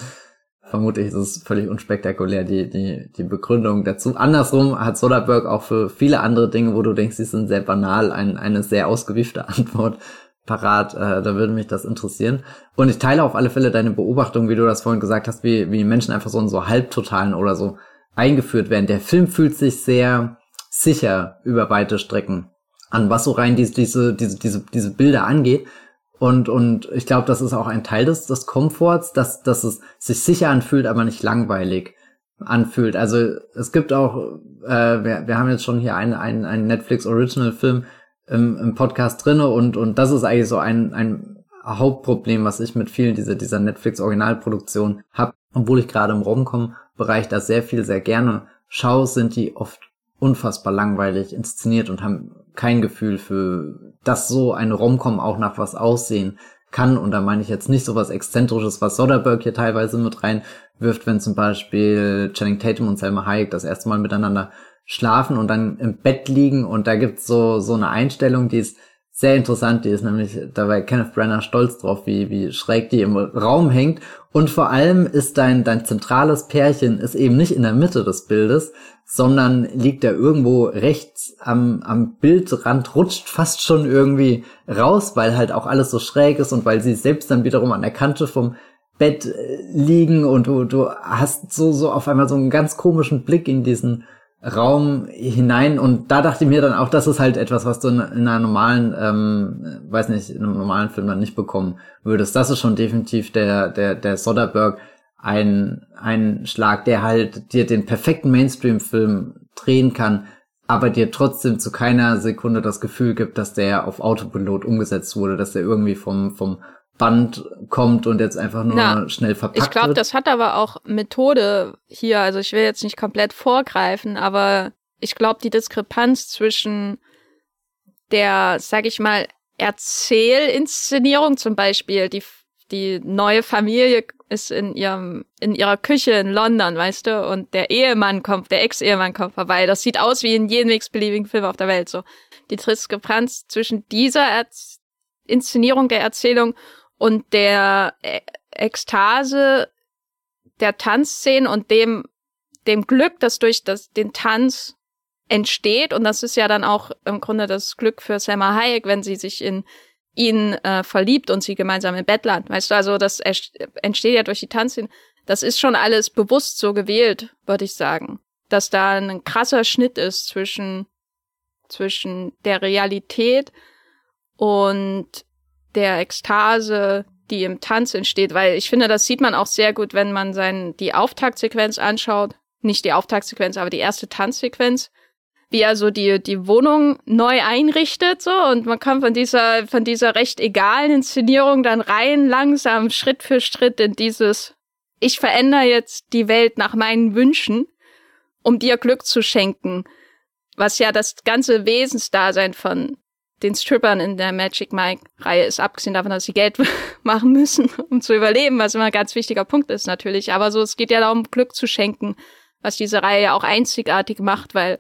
vermutlich ist es völlig unspektakulär, die, die, die Begründung dazu. Andersrum hat Soderbergh auch für viele andere Dinge, wo du denkst, sie sind sehr banal, ein, eine sehr ausgewiefte Antwort parat. Äh, da würde mich das interessieren. Und ich teile auf alle Fälle deine Beobachtung, wie du das vorhin gesagt hast, wie, wie Menschen einfach so in so Halbtotalen oder so eingeführt werden. Der Film fühlt sich sehr sicher über weite Strecken an, was so rein diese, diese, diese, diese, diese Bilder angeht. Und, und ich glaube, das ist auch ein Teil des, des Komforts, dass, dass es sich sicher anfühlt, aber nicht langweilig anfühlt. Also es gibt auch, äh, wir, wir haben jetzt schon hier einen, einen, einen Netflix-Original-Film im, im Podcast drinne und, und das ist eigentlich so ein, ein Hauptproblem, was ich mit vielen dieser, dieser Netflix-Originalproduktion habe. Obwohl ich gerade im Romcom-Bereich da sehr viel, sehr gerne schaue, sind die oft unfassbar langweilig inszeniert und haben kein Gefühl für, dass so eine Romcom auch nach was aussehen kann. Und da meine ich jetzt nicht so was Exzentrisches, was Soderbergh hier teilweise mit reinwirft, wenn zum Beispiel Channing Tatum und Selma Hayek das erste Mal miteinander schlafen und dann im Bett liegen und da gibt's so, so eine Einstellung, die ist sehr interessant, die ist nämlich, da war Kenneth Brenner stolz drauf, wie, wie schräg die im Raum hängt. Und vor allem ist dein, dein zentrales Pärchen ist eben nicht in der Mitte des Bildes, sondern liegt da irgendwo rechts am, am Bildrand, rutscht fast schon irgendwie raus, weil halt auch alles so schräg ist und weil sie selbst dann wiederum an der Kante vom Bett äh, liegen und du, du hast so, so auf einmal so einen ganz komischen Blick in diesen Raum hinein und da dachte ich mir dann auch, das ist halt etwas, was du in, in einer normalen, ähm, weiß nicht, in einem normalen Film dann nicht bekommen würdest. Das ist schon definitiv der, der, der Soderbergh ein, ein Schlag, der halt dir den perfekten Mainstream-Film drehen kann, aber dir trotzdem zu keiner Sekunde das Gefühl gibt, dass der auf Autopilot umgesetzt wurde, dass der irgendwie vom, vom Band kommt und jetzt einfach nur ja, schnell verpackt Ich glaube, das hat aber auch Methode hier. Also ich will jetzt nicht komplett vorgreifen, aber ich glaube, die Diskrepanz zwischen der, sag ich mal, Erzählinszenierung zum Beispiel, die, die neue Familie ist in ihrem, in ihrer Küche in London, weißt du, und der Ehemann kommt, der Ex-Ehemann kommt vorbei. Das sieht aus wie in jedem x-beliebigen Film auf der Welt, so. Die Diskrepanz zwischen dieser Erz Inszenierung der Erzählung und der e Ekstase der Tanzszenen und dem, dem Glück, das durch das, den Tanz entsteht. Und das ist ja dann auch im Grunde das Glück für Selma Hayek, wenn sie sich in ihn äh, verliebt und sie gemeinsam im Bett landen. Weißt du, also das entsteht ja durch die Tanzszenen. Das ist schon alles bewusst so gewählt, würde ich sagen. Dass da ein krasser Schnitt ist zwischen, zwischen der Realität und der Ekstase, die im Tanz entsteht, weil ich finde, das sieht man auch sehr gut, wenn man sein, die Auftaktsequenz anschaut. Nicht die Auftaktsequenz, aber die erste Tanzsequenz. Wie er so die, die Wohnung neu einrichtet, so. Und man kommt von dieser, von dieser recht egalen Inszenierung dann rein, langsam, Schritt für Schritt in dieses, ich verändere jetzt die Welt nach meinen Wünschen, um dir Glück zu schenken. Was ja das ganze Wesensdasein von den Strippern in der Magic Mike-Reihe ist, abgesehen davon, dass sie Geld machen müssen, um zu überleben, was immer ein ganz wichtiger Punkt ist natürlich. Aber so, es geht ja darum, Glück zu schenken, was diese Reihe ja auch einzigartig macht, weil,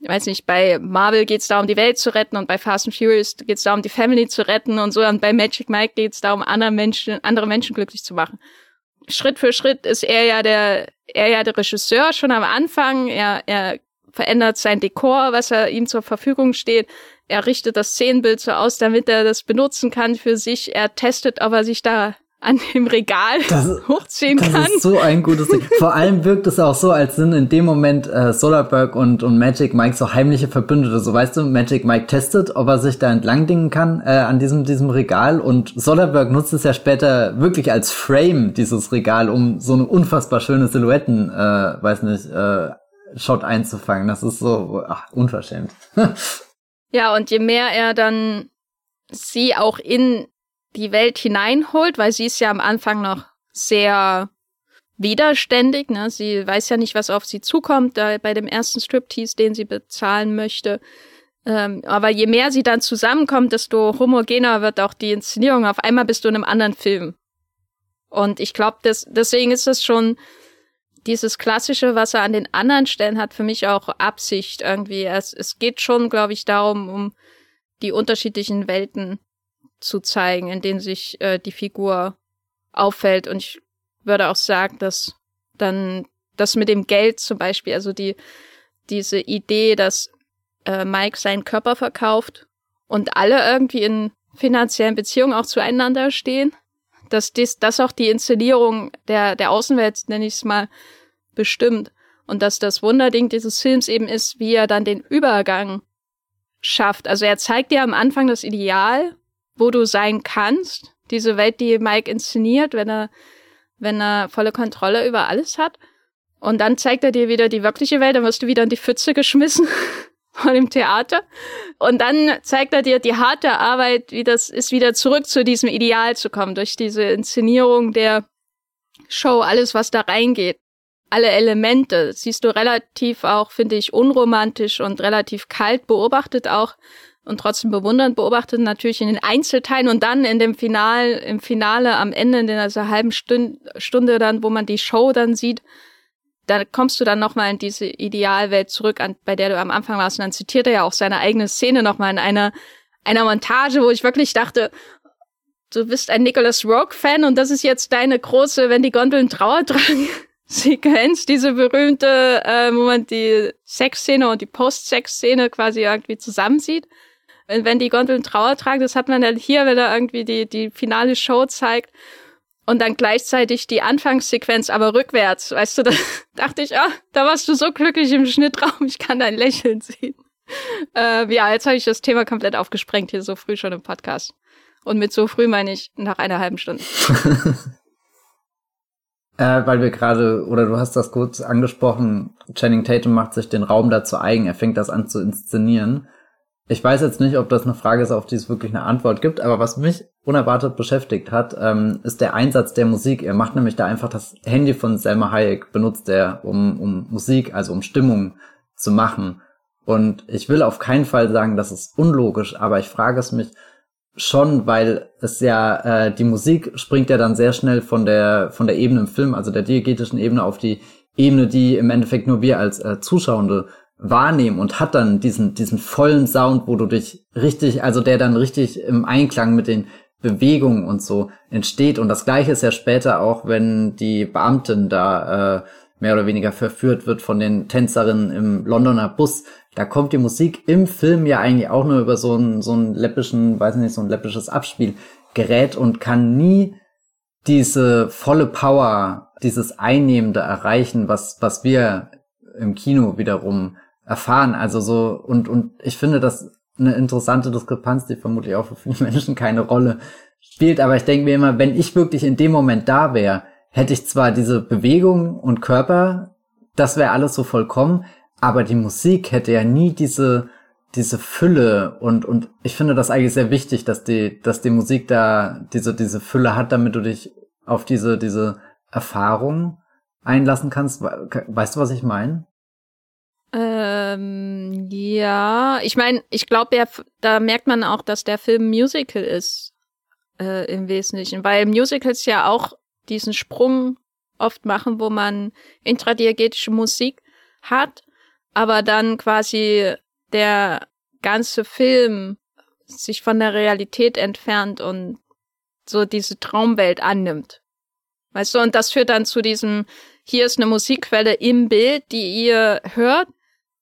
ich weiß nicht, bei Marvel geht es darum, die Welt zu retten und bei Fast and Furious geht es darum, die Family zu retten und so. Und bei Magic Mike geht es darum, andere Menschen, andere Menschen glücklich zu machen. Schritt für Schritt ist er ja der, er ja der Regisseur schon am Anfang. Er, er verändert sein Dekor, was er ihm zur Verfügung steht er richtet das Szenenbild so aus, damit er das benutzen kann für sich. Er testet, ob er sich da an dem Regal das, hochziehen das kann. Das ist so ein gutes Ding. Vor allem wirkt es auch so, als sind in dem Moment äh, Solarberg und, und Magic Mike so heimliche Verbündete. So weißt du, Magic Mike testet, ob er sich da entlang dingen kann äh, an diesem, diesem Regal und Solarberg nutzt es ja später wirklich als Frame, dieses Regal, um so eine unfassbar schöne Silhouetten, äh, weiß nicht, äh, Shot einzufangen. Das ist so ach, unverschämt. Ja, und je mehr er dann sie auch in die Welt hineinholt, weil sie ist ja am Anfang noch sehr widerständig, ne? Sie weiß ja nicht, was auf sie zukommt, da bei dem ersten Striptease, den sie bezahlen möchte. Ähm, aber je mehr sie dann zusammenkommt, desto homogener wird auch die Inszenierung. Auf einmal bist du in einem anderen Film. Und ich glaube, deswegen ist das schon dieses Klassische, was er an den anderen Stellen hat, für mich auch Absicht irgendwie. Es, es geht schon, glaube ich, darum, um die unterschiedlichen Welten zu zeigen, in denen sich äh, die Figur auffällt. Und ich würde auch sagen, dass dann das mit dem Geld zum Beispiel, also die diese Idee, dass äh, Mike seinen Körper verkauft und alle irgendwie in finanziellen Beziehungen auch zueinander stehen, dass dies, das auch die Inszenierung der, der Außenwelt, nenne ich es mal, bestimmt. Und dass das Wunderding dieses Films eben ist, wie er dann den Übergang schafft. Also er zeigt dir am Anfang das Ideal, wo du sein kannst. Diese Welt, die Mike inszeniert, wenn er, wenn er volle Kontrolle über alles hat. Und dann zeigt er dir wieder die wirkliche Welt, dann wirst du wieder in die Pfütze geschmissen von dem Theater. Und dann zeigt er dir die harte Arbeit, wie das ist, wieder zurück zu diesem Ideal zu kommen, durch diese Inszenierung der Show, alles, was da reingeht. Alle Elemente siehst du relativ auch, finde ich, unromantisch und relativ kalt beobachtet auch und trotzdem bewundernd beobachtet, natürlich in den Einzelteilen und dann in dem Final, im Finale am Ende, in dieser halben Stunde, Stunde dann, wo man die Show dann sieht, da kommst du dann nochmal in diese Idealwelt zurück, an, bei der du am Anfang warst. Und dann zitiert er ja auch seine eigene Szene nochmal in einer, einer Montage, wo ich wirklich dachte, du bist ein Nicholas Rogue-Fan und das ist jetzt deine große, wenn die Gondeln Trauer tragen. Sequenz, diese berühmte, äh, wo man die Sexszene und die Post-Sex-Szene quasi irgendwie zusammensieht. Wenn die Gondeln Trauer tragen, das hat man dann hier, wenn er irgendwie die, die finale Show zeigt. und dann gleichzeitig die Anfangssequenz aber rückwärts. Weißt du, da dachte ich, ah, da warst du so glücklich im Schnittraum, ich kann dein Lächeln sehen. Äh, ja, jetzt habe ich das Thema komplett aufgesprengt hier so früh schon im Podcast. Und mit so früh meine ich nach einer halben Stunde. äh, weil wir gerade, oder du hast das kurz angesprochen, Channing Tatum macht sich den Raum dazu eigen, er fängt das an zu inszenieren. Ich weiß jetzt nicht, ob das eine Frage ist, auf die es wirklich eine Antwort gibt, aber was mich unerwartet beschäftigt hat, ähm, ist der Einsatz der Musik. Er macht nämlich da einfach das Handy von Selma Hayek, benutzt er, um, um Musik, also um Stimmung zu machen. Und ich will auf keinen Fall sagen, das ist unlogisch, aber ich frage es mich schon, weil es ja, äh, die Musik springt ja dann sehr schnell von der, von der Ebene im Film, also der diegetischen Ebene auf die Ebene, die im Endeffekt nur wir als äh, Zuschauende wahrnehmen und hat dann diesen, diesen vollen Sound, wo du dich richtig, also der dann richtig im Einklang mit den Bewegungen und so entsteht. Und das gleiche ist ja später auch, wenn die Beamtin da äh, mehr oder weniger verführt wird von den Tänzerinnen im Londoner Bus. Da kommt die Musik im Film ja eigentlich auch nur über so ein, so ein läppischen, weiß nicht, so ein läppisches Abspielgerät und kann nie diese volle Power, dieses Einnehmende erreichen, was, was wir im Kino wiederum erfahren. Also so, und, und ich finde das eine interessante Diskrepanz, die vermutlich auch für viele Menschen keine Rolle spielt. Aber ich denke mir immer, wenn ich wirklich in dem Moment da wäre, hätte ich zwar diese Bewegung und Körper, das wäre alles so vollkommen, aber die Musik hätte ja nie diese, diese Fülle und, und ich finde das eigentlich sehr wichtig, dass die, dass die Musik da diese, diese Fülle hat, damit du dich auf diese, diese Erfahrung einlassen kannst. Weißt du, was ich meine? Ähm, ja, ich meine, ich glaube, da merkt man auch, dass der Film Musical ist äh, im Wesentlichen, weil Musicals ja auch diesen Sprung oft machen, wo man intradiegetische Musik hat, aber dann quasi der ganze Film sich von der Realität entfernt und so diese Traumwelt annimmt. Weißt du, und das führt dann zu diesem, hier ist eine Musikquelle im Bild, die ihr hört,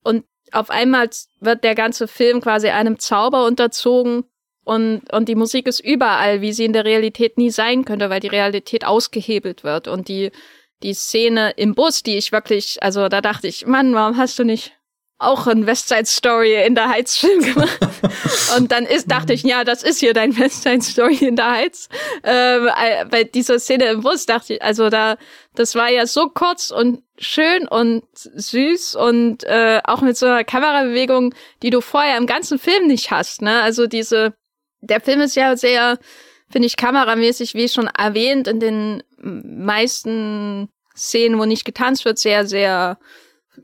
und auf einmal wird der ganze Film quasi einem Zauber unterzogen und, und die Musik ist überall, wie sie in der Realität nie sein könnte, weil die Realität ausgehebelt wird. Und die, die Szene im Bus, die ich wirklich, also da dachte ich, Mann, warum hast du nicht auch ein Westside Story in der Heiz-Film gemacht. und dann ist, dachte ich, ja, das ist hier dein Westside Story in der Heiz. Ähm, äh, bei dieser Szene im Bus dachte ich, also da, das war ja so kurz und schön und süß und äh, auch mit so einer Kamerabewegung, die du vorher im ganzen Film nicht hast. Ne? Also diese, der Film ist ja sehr, finde ich, kameramäßig, wie schon erwähnt, in den meisten Szenen, wo nicht getanzt wird, sehr, sehr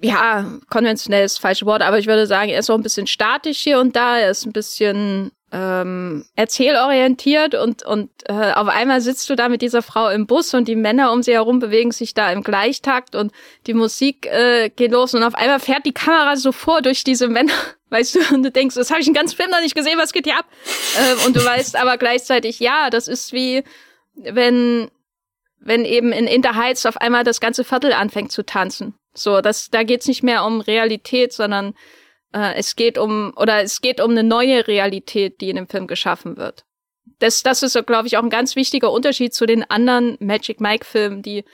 ja, konventionell ist das falsche Wort, aber ich würde sagen, er ist auch ein bisschen statisch hier und da, er ist ein bisschen ähm, erzählorientiert und, und äh, auf einmal sitzt du da mit dieser Frau im Bus und die Männer um sie herum bewegen sich da im Gleichtakt und die Musik äh, geht los und auf einmal fährt die Kamera so vor durch diese Männer, weißt du, und du denkst, das habe ich den ganzen Film noch nicht gesehen, was geht hier ab? Äh, und du weißt aber gleichzeitig, ja, das ist wie, wenn wenn eben in Interheiz auf einmal das ganze Viertel anfängt zu tanzen. So, das, da geht's nicht mehr um Realität, sondern äh, es geht um, oder es geht um eine neue Realität, die in dem Film geschaffen wird. Das, das ist, glaube ich, auch ein ganz wichtiger Unterschied zu den anderen Magic Mike-Filmen, die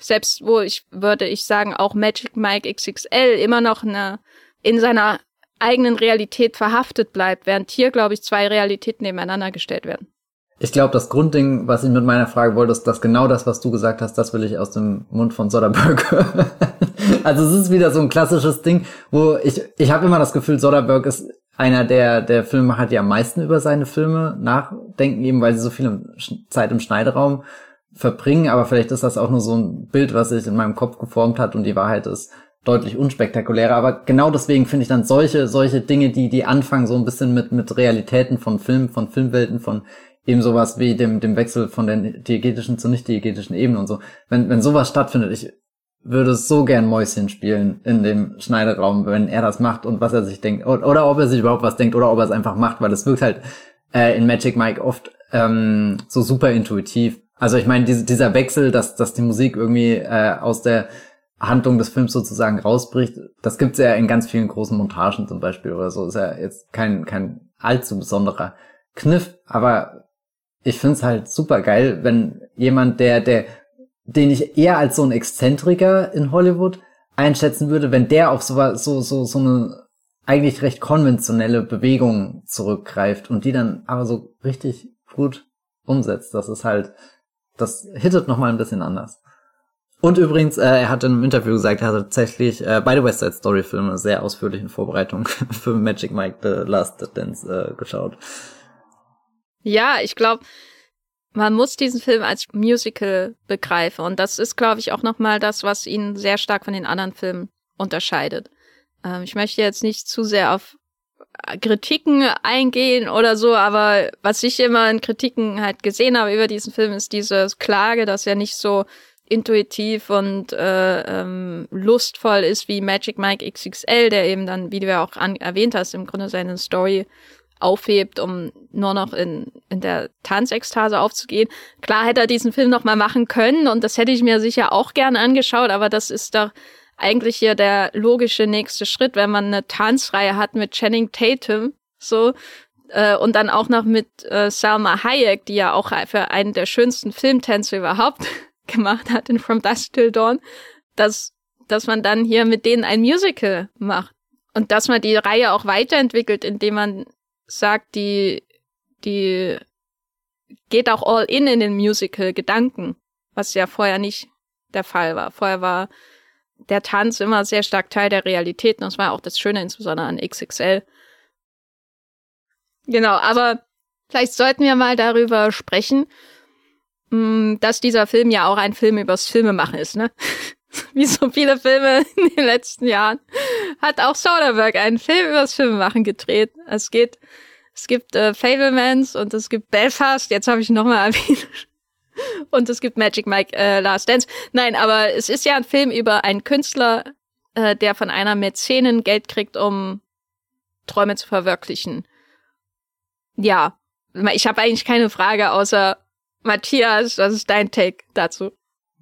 selbst, wo ich würde ich sagen, auch Magic Mike XXL immer noch eine, in seiner eigenen Realität verhaftet bleibt, während hier, glaube ich, zwei Realitäten nebeneinander gestellt werden. Ich glaube, das Grundding, was ich mit meiner Frage wollte, ist, dass genau das, was du gesagt hast, das will ich aus dem Mund von Soderbergh. also es ist wieder so ein klassisches Ding, wo ich, ich habe immer das Gefühl, Soderbergh ist einer der, der Filmemacher, die am meisten über seine Filme nachdenken, eben weil sie so viel Zeit im Schneideraum verbringen. Aber vielleicht ist das auch nur so ein Bild, was sich in meinem Kopf geformt hat und die Wahrheit ist deutlich unspektakulärer. Aber genau deswegen finde ich dann solche, solche Dinge, die, die anfangen so ein bisschen mit, mit Realitäten von Filmen, von Filmwelten, von eben sowas wie dem, dem Wechsel von der diegetischen zur nicht-diegetischen Ebene und so. Wenn, wenn sowas stattfindet, ich würde so gern Mäuschen spielen in dem Schneideraum, wenn er das macht und was er sich denkt, oder, oder ob er sich überhaupt was denkt, oder ob er es einfach macht, weil es wirkt halt äh, in Magic Mike oft ähm, so super intuitiv. Also ich meine, diese, dieser Wechsel, dass, dass die Musik irgendwie äh, aus der Handlung des Films sozusagen rausbricht, das gibt's ja in ganz vielen großen Montagen zum Beispiel oder so. Ist ja jetzt kein, kein allzu besonderer Kniff, aber ich find's halt super geil, wenn jemand, der, der, den ich eher als so ein Exzentriker in Hollywood einschätzen würde, wenn der auf so, so, so, so eine eigentlich recht konventionelle Bewegung zurückgreift und die dann aber so richtig gut umsetzt. Das ist halt, das hittet nochmal ein bisschen anders. Und übrigens, äh, er hat in einem Interview gesagt, er hat tatsächlich äh, beide West Side Story Filme sehr ausführlich in Vorbereitung für Magic Mike The Last Dance äh, geschaut. Ja, ich glaube, man muss diesen Film als Musical begreifen und das ist, glaube ich, auch nochmal das, was ihn sehr stark von den anderen Filmen unterscheidet. Ähm, ich möchte jetzt nicht zu sehr auf Kritiken eingehen oder so, aber was ich immer in Kritiken halt gesehen habe über diesen Film, ist diese Klage, dass er nicht so intuitiv und äh, ähm, lustvoll ist wie Magic Mike XXL, der eben dann, wie du ja auch an, erwähnt hast, im Grunde seine Story aufhebt, um nur noch in, in der Tanzekstase aufzugehen. Klar hätte er diesen Film noch mal machen können und das hätte ich mir sicher auch gerne angeschaut, aber das ist doch eigentlich hier der logische nächste Schritt, wenn man eine Tanzreihe hat mit Channing Tatum, so, äh, und dann auch noch mit äh, Salma Hayek, die ja auch für einen der schönsten Filmtänze überhaupt gemacht hat in From Dusk Till Dawn, dass, dass man dann hier mit denen ein Musical macht. Und dass man die Reihe auch weiterentwickelt, indem man sagt, die, die geht auch all in in den Musical-Gedanken, was ja vorher nicht der Fall war. Vorher war der Tanz immer sehr stark Teil der Realität und das war auch das Schöne insbesondere an XXL. Genau, aber vielleicht sollten wir mal darüber sprechen, mm, dass dieser Film ja auch ein Film übers Filmemachen ist, ne? Wie so viele Filme in den letzten Jahren hat auch Soderbergh einen Film übers Filmemachen gedreht. Es geht, es gibt äh, Fablemans und es gibt Belfast. Jetzt habe ich noch mal erwähnt. Und es gibt Magic Mike äh, Last Dance. Nein, aber es ist ja ein Film über einen Künstler, äh, der von einer Mäzenin Geld kriegt, um Träume zu verwirklichen. Ja, ich habe eigentlich keine Frage außer Matthias, was ist dein Take dazu?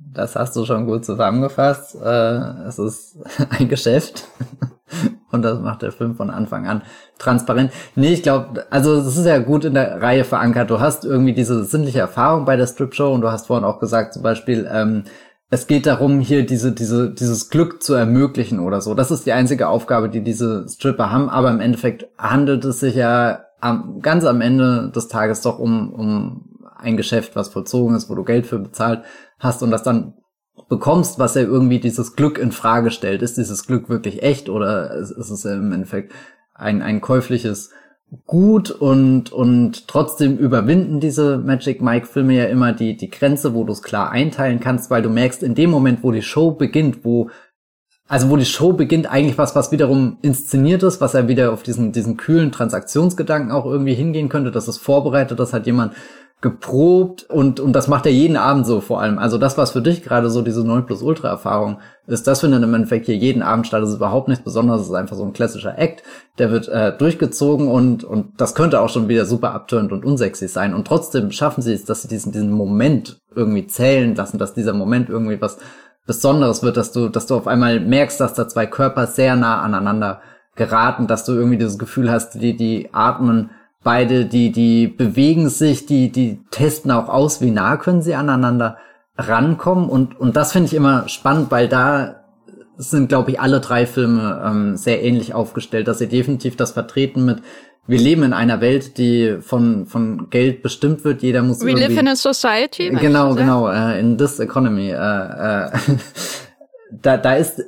Das hast du schon gut zusammengefasst. Äh, es ist ein Geschäft. Und das macht der Film von Anfang an transparent. Nee, ich glaube, also es ist ja gut in der Reihe verankert. Du hast irgendwie diese sinnliche Erfahrung bei der Strip-Show und du hast vorhin auch gesagt, zum Beispiel, ähm, es geht darum, hier diese, diese, dieses Glück zu ermöglichen oder so. Das ist die einzige Aufgabe, die diese Stripper haben. Aber im Endeffekt handelt es sich ja am, ganz am Ende des Tages doch um, um ein Geschäft, was vollzogen ist, wo du Geld für bezahlt hast und das dann bekommst, was ja irgendwie dieses Glück in Frage stellt. Ist dieses Glück wirklich echt oder ist, es im Endeffekt ein, ein käufliches Gut und, und trotzdem überwinden diese Magic Mike Filme ja immer die, die Grenze, wo du es klar einteilen kannst, weil du merkst, in dem Moment, wo die Show beginnt, wo also wo die Show beginnt, eigentlich was, was wiederum inszeniert ist, was ja wieder auf diesen, diesen kühlen Transaktionsgedanken auch irgendwie hingehen könnte, dass es vorbereitet, dass halt jemand geprobt und, und das macht er jeden Abend so vor allem. Also das, was für dich gerade so diese 9 plus Ultra Erfahrung ist, das findet im Endeffekt hier jeden Abend statt. Das ist überhaupt nichts Besonderes. Das ist einfach so ein klassischer Act. Der wird äh, durchgezogen und, und das könnte auch schon wieder super abtörend und unsexy sein. Und trotzdem schaffen sie es, dass sie diesen, diesen Moment irgendwie zählen lassen, dass dieser Moment irgendwie was Besonderes wird, dass du, dass du auf einmal merkst, dass da zwei Körper sehr nah aneinander geraten, dass du irgendwie dieses Gefühl hast, die, die atmen beide, die, die bewegen sich, die, die testen auch aus, wie nah können sie aneinander rankommen. Und, und das finde ich immer spannend, weil da sind, glaube ich, alle drei Filme ähm, sehr ähnlich aufgestellt, dass sie definitiv das vertreten mit wir leben in einer Welt, die von, von Geld bestimmt wird. Jeder muss We live in a society. Genau, genau, äh, in this economy. Äh, äh, da, da ist,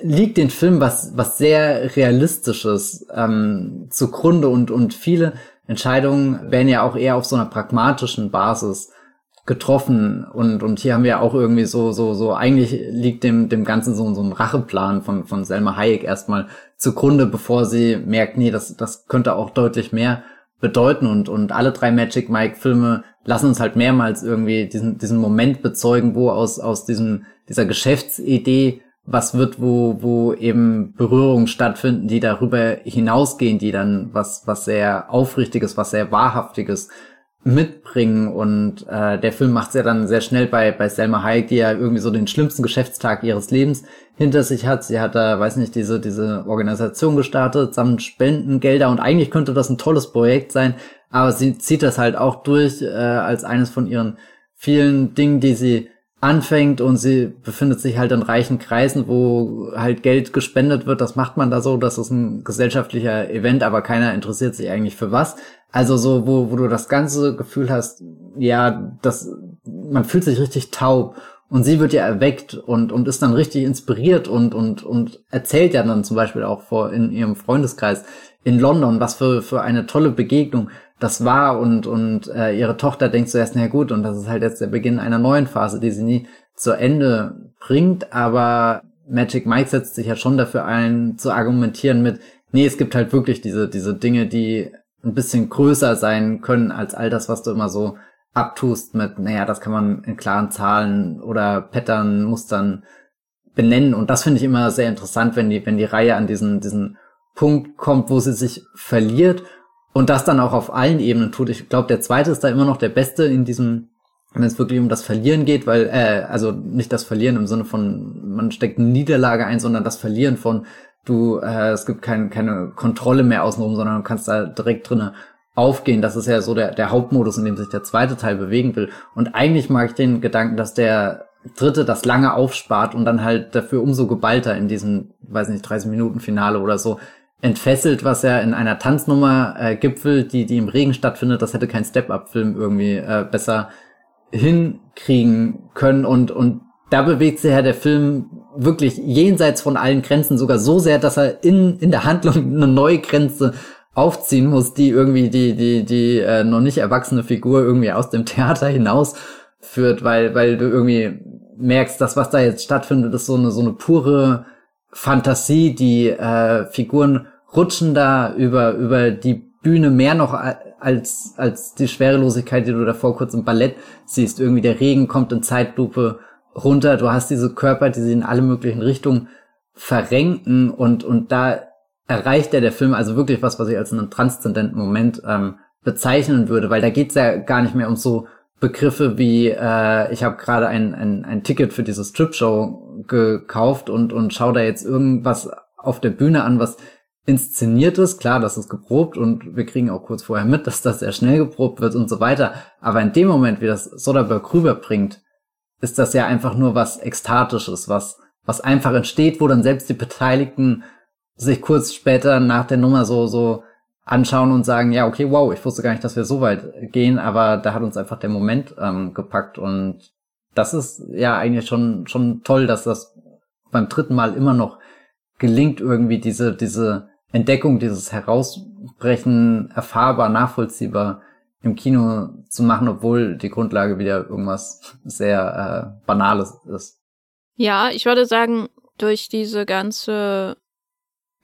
liegt den Film was, was sehr Realistisches ähm, zugrunde und, und viele Entscheidungen werden ja auch eher auf so einer pragmatischen Basis getroffen und, und hier haben wir auch irgendwie so, so, so, eigentlich liegt dem, dem Ganzen so, so ein Racheplan von, von Selma Hayek erstmal zugrunde, bevor sie merkt, nee, das, das könnte auch deutlich mehr bedeuten und, und alle drei Magic Mike Filme lassen uns halt mehrmals irgendwie diesen, diesen Moment bezeugen, wo aus, aus diesem, dieser Geschäftsidee was wird, wo, wo eben Berührungen stattfinden, die darüber hinausgehen, die dann was, was sehr Aufrichtiges, was sehr Wahrhaftiges mitbringen. Und äh, der Film macht es ja dann sehr schnell bei, bei Selma Hayek, die ja irgendwie so den schlimmsten Geschäftstag ihres Lebens hinter sich hat. Sie hat da, weiß nicht, diese, diese Organisation gestartet, samt Spendengelder und eigentlich könnte das ein tolles Projekt sein, aber sie zieht das halt auch durch äh, als eines von ihren vielen Dingen, die sie anfängt und sie befindet sich halt in reichen Kreisen, wo halt Geld gespendet wird. Das macht man da so, das ist ein gesellschaftlicher Event, aber keiner interessiert sich eigentlich für was. Also so, wo, wo du das ganze Gefühl hast, ja, das, man fühlt sich richtig taub und sie wird ja erweckt und, und ist dann richtig inspiriert und, und, und erzählt ja dann zum Beispiel auch vor in ihrem Freundeskreis in London, was für, für eine tolle Begegnung das war und, und äh, ihre Tochter denkt zuerst, na gut, und das ist halt jetzt der Beginn einer neuen Phase, die sie nie zu Ende bringt, aber Magic Mike setzt sich ja schon dafür ein, zu argumentieren mit, nee, es gibt halt wirklich diese, diese Dinge, die ein bisschen größer sein können als all das, was du immer so abtust mit, naja, das kann man in klaren Zahlen oder Pattern, Mustern benennen. Und das finde ich immer sehr interessant, wenn die, wenn die Reihe an diesen, diesen Punkt kommt, wo sie sich verliert und das dann auch auf allen Ebenen tut. Ich glaube, der zweite ist da immer noch der beste in diesem, wenn es wirklich um das Verlieren geht, weil, äh, also nicht das Verlieren im Sinne von, man steckt eine Niederlage ein, sondern das Verlieren von, du, äh, es gibt kein, keine Kontrolle mehr außenrum, sondern du kannst da direkt drinnen aufgehen. Das ist ja so der, der Hauptmodus, in dem sich der zweite Teil bewegen will. Und eigentlich mag ich den Gedanken, dass der dritte das lange aufspart und dann halt dafür umso geballter in diesem, weiß nicht, 30 Minuten Finale oder so entfesselt, was ja in einer Tanznummer äh, gipfelt, die, die im Regen stattfindet. Das hätte kein Step-Up-Film irgendwie äh, besser hinkriegen können und, und da bewegt sich ja der Film wirklich jenseits von allen Grenzen sogar so sehr, dass er in, in der Handlung eine neue Grenze aufziehen muss, die irgendwie die, die, die äh, noch nicht erwachsene Figur irgendwie aus dem Theater hinaus führt, weil, weil du irgendwie merkst, dass was da jetzt stattfindet, ist so eine, so eine pure Fantasie, die äh, Figuren rutschen da über, über die Bühne mehr noch als, als die Schwerelosigkeit, die du davor kurz im Ballett siehst. Irgendwie der Regen kommt in Zeitlupe runter, du hast diese Körper, die sie in alle möglichen Richtungen verrenken und, und da erreicht ja der Film also wirklich was, was ich als einen transzendenten Moment ähm, bezeichnen würde, weil da geht's ja gar nicht mehr um so Begriffe wie äh, ich habe gerade ein, ein, ein Ticket für diese Strip-Show gekauft und, und schau da jetzt irgendwas auf der Bühne an, was inszeniert ist. Klar, das ist geprobt und wir kriegen auch kurz vorher mit, dass das sehr schnell geprobt wird und so weiter. Aber in dem Moment, wie das Soderbergh rüberbringt, ist das ja einfach nur was Ekstatisches, was, was einfach entsteht, wo dann selbst die Beteiligten sich kurz später nach der Nummer so, so anschauen und sagen, ja, okay, wow, ich wusste gar nicht, dass wir so weit gehen, aber da hat uns einfach der Moment ähm, gepackt und das ist ja eigentlich schon, schon toll, dass das beim dritten Mal immer noch gelingt, irgendwie diese, diese Entdeckung, dieses Herausbrechen erfahrbar, nachvollziehbar im Kino zu machen, obwohl die Grundlage wieder irgendwas sehr äh, Banales ist. Ja, ich würde sagen, durch diese ganze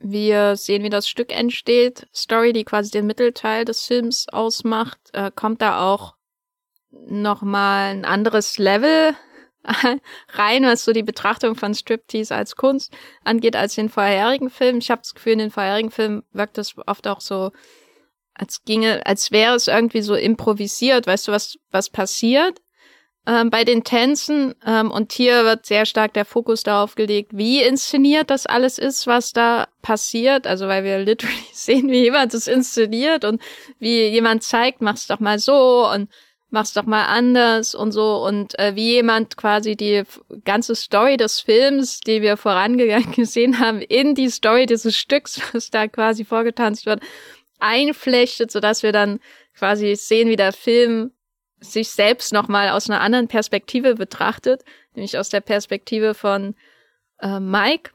wir sehen, wie das Stück entsteht. Story, die quasi den Mittelteil des Films ausmacht, äh, kommt da auch nochmal ein anderes Level rein, was so die Betrachtung von Striptease als Kunst angeht, als den vorherigen Film. Ich habe das Gefühl, in den vorherigen Filmen wirkt das oft auch so, als ginge, als wäre es irgendwie so improvisiert. Weißt du, was, was passiert? ähm, bei den Tänzen. Ähm, und hier wird sehr stark der Fokus darauf gelegt, wie inszeniert das alles ist, was da passiert. Also weil wir literally sehen, wie jemand es inszeniert und wie jemand zeigt, mach's doch mal so und mach's doch mal anders und so und äh, wie jemand quasi die ganze Story des Films, die wir vorangegangen gesehen haben, in die Story dieses Stücks, was da quasi vorgetanzt wird, einflechtet, sodass wir dann quasi sehen, wie der Film sich selbst nochmal aus einer anderen Perspektive betrachtet, nämlich aus der Perspektive von äh, Mike.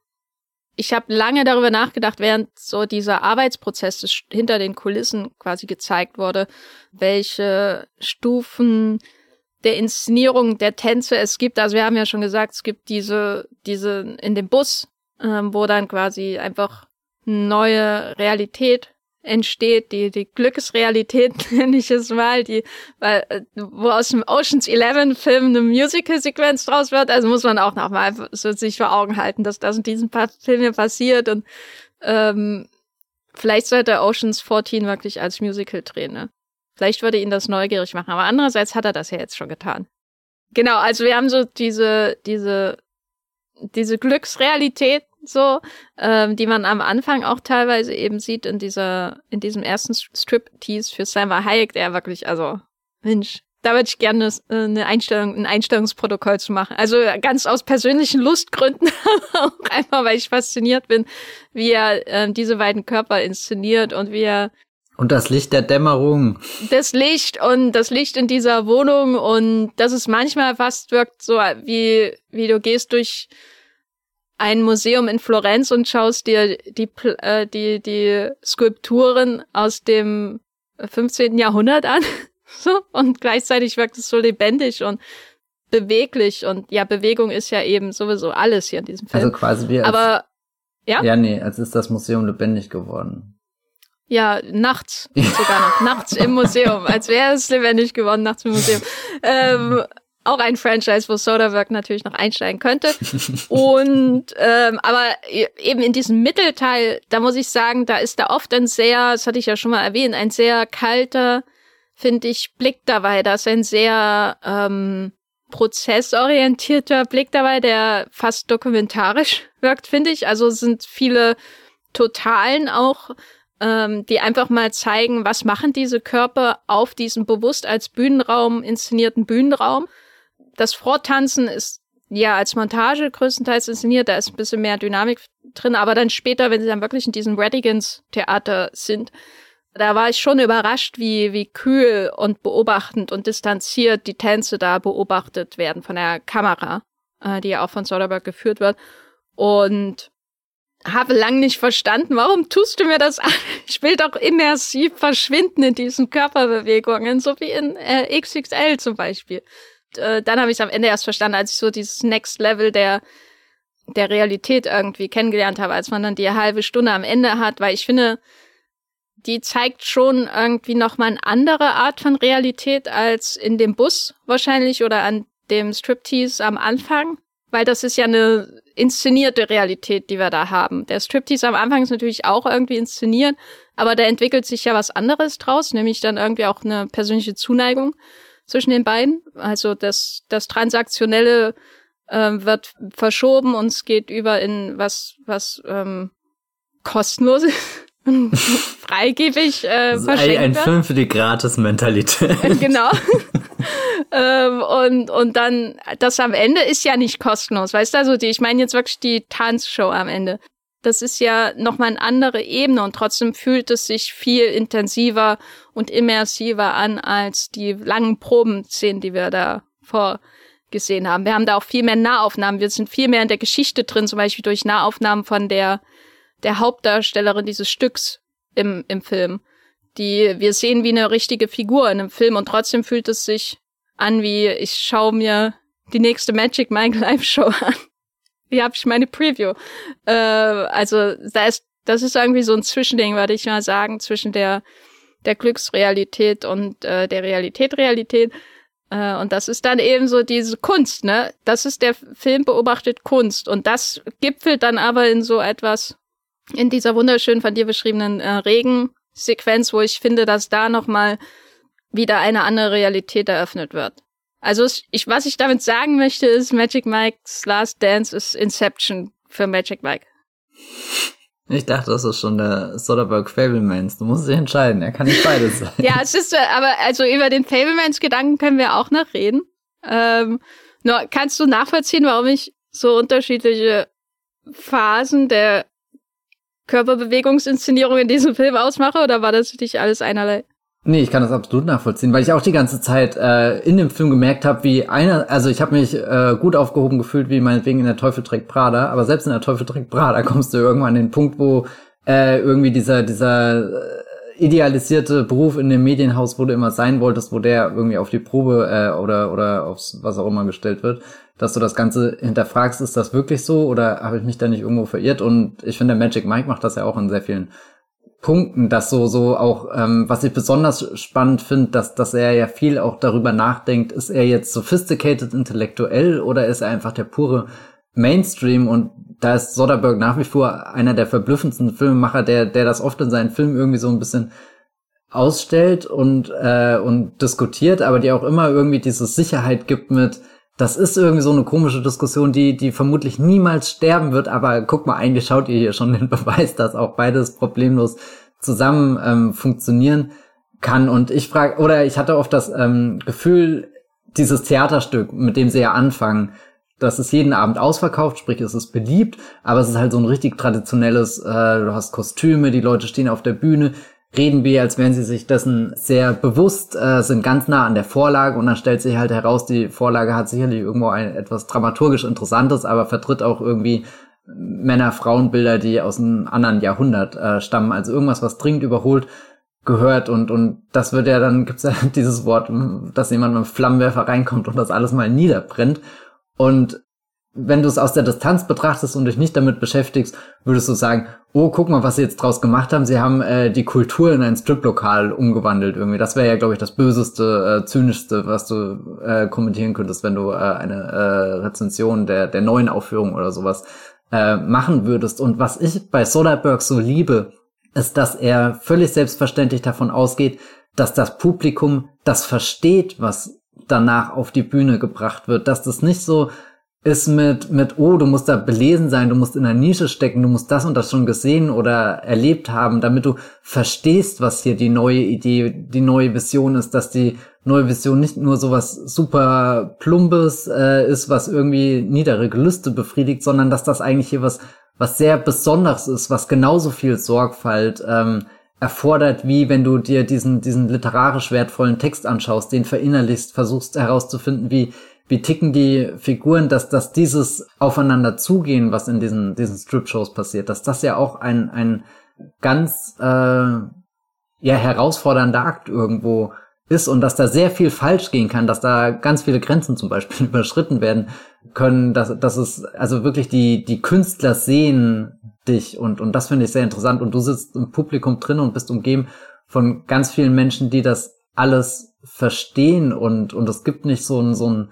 Ich habe lange darüber nachgedacht, während so dieser Arbeitsprozess hinter den Kulissen quasi gezeigt wurde, welche Stufen der Inszenierung der Tänze es gibt. Also wir haben ja schon gesagt, es gibt diese, diese in dem Bus, ähm, wo dann quasi einfach neue Realität entsteht, die, die Glücksrealität, nenne ich es mal, die, weil, äh, wo aus dem Oceans 11 Film eine Musical-Sequenz draus wird, also muss man auch nochmal so sich vor Augen halten, dass das in diesen paar Filmen passiert und, ähm, vielleicht sollte Oceans 14 wirklich als Musical drehen, ne? Vielleicht würde ihn das neugierig machen, aber andererseits hat er das ja jetzt schon getan. Genau, also wir haben so diese, diese, diese Glücksrealität, so, ähm, die man am Anfang auch teilweise eben sieht in dieser, in diesem ersten Strip-Tease für Salma Hayek, der wirklich, also, Mensch, da würde ich gerne äh, eine Einstellung, ein Einstellungsprotokoll zu machen. Also ganz aus persönlichen Lustgründen, auch einfach, weil ich fasziniert bin, wie er äh, diese beiden Körper inszeniert und wie er und das Licht der Dämmerung. Das Licht und das Licht in dieser Wohnung und dass es manchmal fast wirkt so wie, wie du gehst durch ein Museum in Florenz und schaust dir die, äh, die, die Skulpturen aus dem 15. Jahrhundert an. so, und gleichzeitig wirkt es so lebendig und beweglich und ja, Bewegung ist ja eben sowieso alles hier in diesem Film. Also quasi wie als, Aber, ja? Ja, nee, als ist das Museum lebendig geworden. Ja, nachts sogar noch. nachts im Museum. Als wäre es lebendig geworden, nachts im Museum. Ähm, auch ein Franchise, wo Soderbergh natürlich noch einsteigen könnte. Und ähm, aber e-, eben in diesem Mittelteil, da muss ich sagen, da ist da oft ein sehr, das hatte ich ja schon mal erwähnt, ein sehr kalter, finde ich, Blick dabei. Da ist ein sehr ähm, prozessorientierter Blick dabei, der fast dokumentarisch wirkt, finde ich. Also sind viele Totalen auch ähm, die einfach mal zeigen, was machen diese Körper auf diesem bewusst als Bühnenraum inszenierten Bühnenraum. Das Vortanzen ist ja als Montage größtenteils inszeniert, da ist ein bisschen mehr Dynamik drin, aber dann später, wenn sie dann wirklich in diesem Redigans Theater sind, da war ich schon überrascht, wie, wie kühl und beobachtend und distanziert die Tänze da beobachtet werden von der Kamera, äh, die ja auch von Soderbergh geführt wird. Und habe lang nicht verstanden, warum tust du mir das an? Ich will doch immersiv verschwinden in diesen Körperbewegungen, so wie in äh, XXL zum Beispiel. Äh, dann habe ich am Ende erst verstanden, als ich so dieses Next Level der der Realität irgendwie kennengelernt habe, als man dann die halbe Stunde am Ende hat, weil ich finde, die zeigt schon irgendwie nochmal eine andere Art von Realität als in dem Bus wahrscheinlich oder an dem Striptease am Anfang, weil das ist ja eine inszenierte Realität, die wir da haben. Der Striptease am Anfang ist natürlich auch irgendwie inszeniert, aber da entwickelt sich ja was anderes draus, nämlich dann irgendwie auch eine persönliche Zuneigung zwischen den beiden. Also das, das Transaktionelle äh, wird verschoben und es geht über in was, was ähm, kostenlos ist. freigebig äh, verschenkt ein, ein Film für die Gratis-Mentalität. genau. ähm, und, und dann, das am Ende ist ja nicht kostenlos, weißt du? Also die, ich meine jetzt wirklich die Tanzshow am Ende. Das ist ja nochmal eine andere Ebene und trotzdem fühlt es sich viel intensiver und immersiver an als die langen Probenszenen, die wir da vorgesehen haben. Wir haben da auch viel mehr Nahaufnahmen. Wir sind viel mehr in der Geschichte drin, zum Beispiel durch Nahaufnahmen von der, der Hauptdarstellerin dieses Stücks im, im Film die wir sehen wie eine richtige Figur in einem Film und trotzdem fühlt es sich an wie ich schaue mir die nächste Magic Mike Live Show an. Wie habe ich meine Preview? Äh, also da ist das ist irgendwie so ein Zwischending, würde ich mal sagen, zwischen der der Glücksrealität und äh, der Realität Realität. Äh, und das ist dann eben so diese Kunst, ne? Das ist der Film beobachtet Kunst und das gipfelt dann aber in so etwas in dieser wunderschön von dir beschriebenen äh, Regen Sequenz, wo ich finde, dass da nochmal wieder eine andere Realität eröffnet wird. Also ich, was ich damit sagen möchte, ist, Magic Mike's Last Dance ist Inception für Magic Mike. Ich dachte, das ist schon der Soderbergh Fablemans. Du musst dich entscheiden. Er kann nicht beides sein. ja, es ist, aber also über den Fablemans-Gedanken können wir auch noch reden. Ähm, nur kannst du nachvollziehen, warum ich so unterschiedliche Phasen der Körperbewegungsinszenierung in diesem Film ausmache oder war das für dich alles einerlei? Nee, ich kann das absolut nachvollziehen, weil ich auch die ganze Zeit äh, in dem Film gemerkt habe, wie einer, also ich habe mich äh, gut aufgehoben gefühlt, wie meinetwegen in der Teufel trägt Prada, aber selbst in der Teufel trägt Prada kommst du irgendwann an den Punkt, wo äh, irgendwie dieser dieser äh, idealisierte Beruf in dem Medienhaus, wo du immer sein wolltest, wo der irgendwie auf die Probe äh, oder oder aufs was auch immer gestellt wird dass du das Ganze hinterfragst, ist das wirklich so oder habe ich mich da nicht irgendwo verirrt? Und ich finde, Magic Mike macht das ja auch in sehr vielen Punkten, dass so, so auch, ähm, was ich besonders spannend finde, dass, dass er ja viel auch darüber nachdenkt, ist er jetzt sophisticated intellektuell oder ist er einfach der pure Mainstream? Und da ist Soderbergh nach wie vor einer der verblüffendsten Filmemacher, der, der das oft in seinen Filmen irgendwie so ein bisschen ausstellt und, äh, und diskutiert, aber die auch immer irgendwie diese Sicherheit gibt mit, das ist irgendwie so eine komische Diskussion, die, die vermutlich niemals sterben wird, aber guck mal, eigentlich schaut ihr hier schon den Beweis, dass auch beides problemlos zusammen ähm, funktionieren kann. Und ich frage, oder ich hatte oft das ähm, Gefühl, dieses Theaterstück, mit dem sie ja anfangen, das ist jeden Abend ausverkauft, sprich es ist beliebt, aber es ist halt so ein richtig traditionelles, äh, du hast Kostüme, die Leute stehen auf der Bühne, reden wir, als wären sie sich dessen sehr bewusst, äh, sind ganz nah an der Vorlage und dann stellt sich halt heraus, die Vorlage hat sicherlich irgendwo ein etwas dramaturgisch Interessantes, aber vertritt auch irgendwie Männer-Frauen-Bilder, die aus einem anderen Jahrhundert äh, stammen. Also irgendwas, was dringend überholt gehört und und das wird ja dann gibt's ja dieses Wort, dass jemand mit einem Flammenwerfer reinkommt und das alles mal niederbrennt und wenn du es aus der Distanz betrachtest und dich nicht damit beschäftigst, würdest du sagen, oh, guck mal, was sie jetzt draus gemacht haben. Sie haben äh, die Kultur in ein Striplokal umgewandelt irgendwie. Das wäre ja, glaube ich, das böseste, äh, zynischste, was du äh, kommentieren könntest, wenn du äh, eine äh, Rezension der, der neuen Aufführung oder sowas äh, machen würdest. Und was ich bei Soderbergh so liebe, ist, dass er völlig selbstverständlich davon ausgeht, dass das Publikum das versteht, was danach auf die Bühne gebracht wird, dass das nicht so ist mit, mit, oh, du musst da belesen sein, du musst in der Nische stecken, du musst das und das schon gesehen oder erlebt haben, damit du verstehst, was hier die neue Idee, die neue Vision ist, dass die neue Vision nicht nur sowas super Plumpes äh, ist, was irgendwie niedere Gelüste befriedigt, sondern dass das eigentlich hier was, was sehr Besonderes ist, was genauso viel Sorgfalt ähm, erfordert, wie wenn du dir diesen, diesen literarisch wertvollen Text anschaust, den verinnerlichst, versuchst herauszufinden, wie, wie ticken die Figuren, dass, dass dieses Aufeinander zugehen, was in diesen, diesen Strip-Shows passiert, dass das ja auch ein, ein ganz äh, ja, herausfordernder Akt irgendwo ist und dass da sehr viel falsch gehen kann, dass da ganz viele Grenzen zum Beispiel überschritten werden können, dass, dass es also wirklich die, die Künstler sehen dich und, und das finde ich sehr interessant. Und du sitzt im Publikum drin und bist umgeben von ganz vielen Menschen, die das alles verstehen und, und es gibt nicht so ein, so ein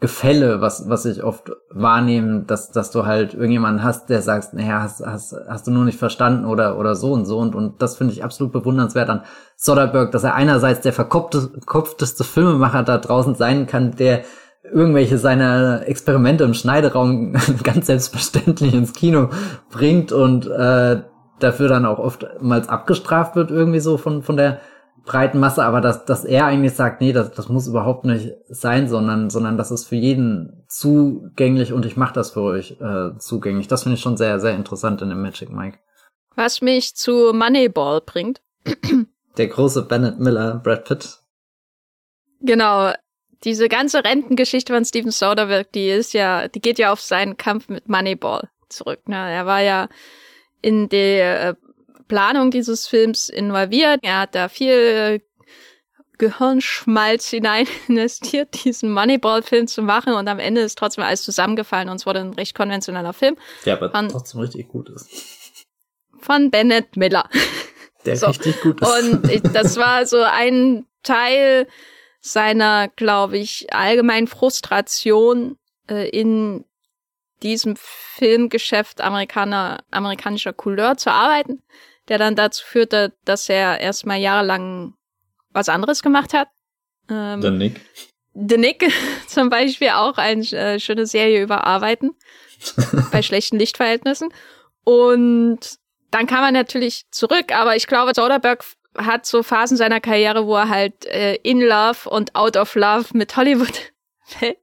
Gefälle, was, was ich oft wahrnehme, dass, dass du halt irgendjemanden hast, der sagst, naja, hast, hast, hast du nur nicht verstanden oder, oder so und so. Und, und das finde ich absolut bewundernswert an Soderbergh, dass er einerseits der verkopfteste Filmemacher da draußen sein kann, der irgendwelche seiner Experimente im Schneideraum ganz selbstverständlich ins Kino bringt und äh, dafür dann auch oftmals abgestraft wird irgendwie so von, von der breiten Masse, aber dass, dass er eigentlich sagt, nee, das, das muss überhaupt nicht sein, sondern, sondern das ist für jeden zugänglich und ich mache das für euch äh, zugänglich. Das finde ich schon sehr, sehr interessant in dem Magic Mike. Was mich zu Moneyball bringt. Der große Bennett Miller, Brad Pitt. Genau. Diese ganze Rentengeschichte von Steven Soderbergh, die ist ja, die geht ja auf seinen Kampf mit Moneyball zurück. Ne? Er war ja in der äh, Planung dieses Films involviert. Er hat da viel Gehirnschmalz hinein investiert, diesen Moneyball-Film zu machen und am Ende ist trotzdem alles zusammengefallen und es wurde ein recht konventioneller Film. Der aber von, trotzdem richtig gut ist. Von Bennett Miller. Der so. richtig gut ist. Und ich, das war so ein Teil seiner, glaube ich, allgemeinen Frustration äh, in diesem Filmgeschäft Amerikaner, amerikanischer Couleur zu arbeiten der dann dazu führte, dass er erstmal jahrelang was anderes gemacht hat. Ähm, The Nick. The Nick zum Beispiel auch eine äh, schöne Serie über Arbeiten bei schlechten Lichtverhältnissen. Und dann kam er natürlich zurück, aber ich glaube, Soderbergh hat so Phasen seiner Karriere, wo er halt äh, in Love und out of Love mit Hollywood fällt.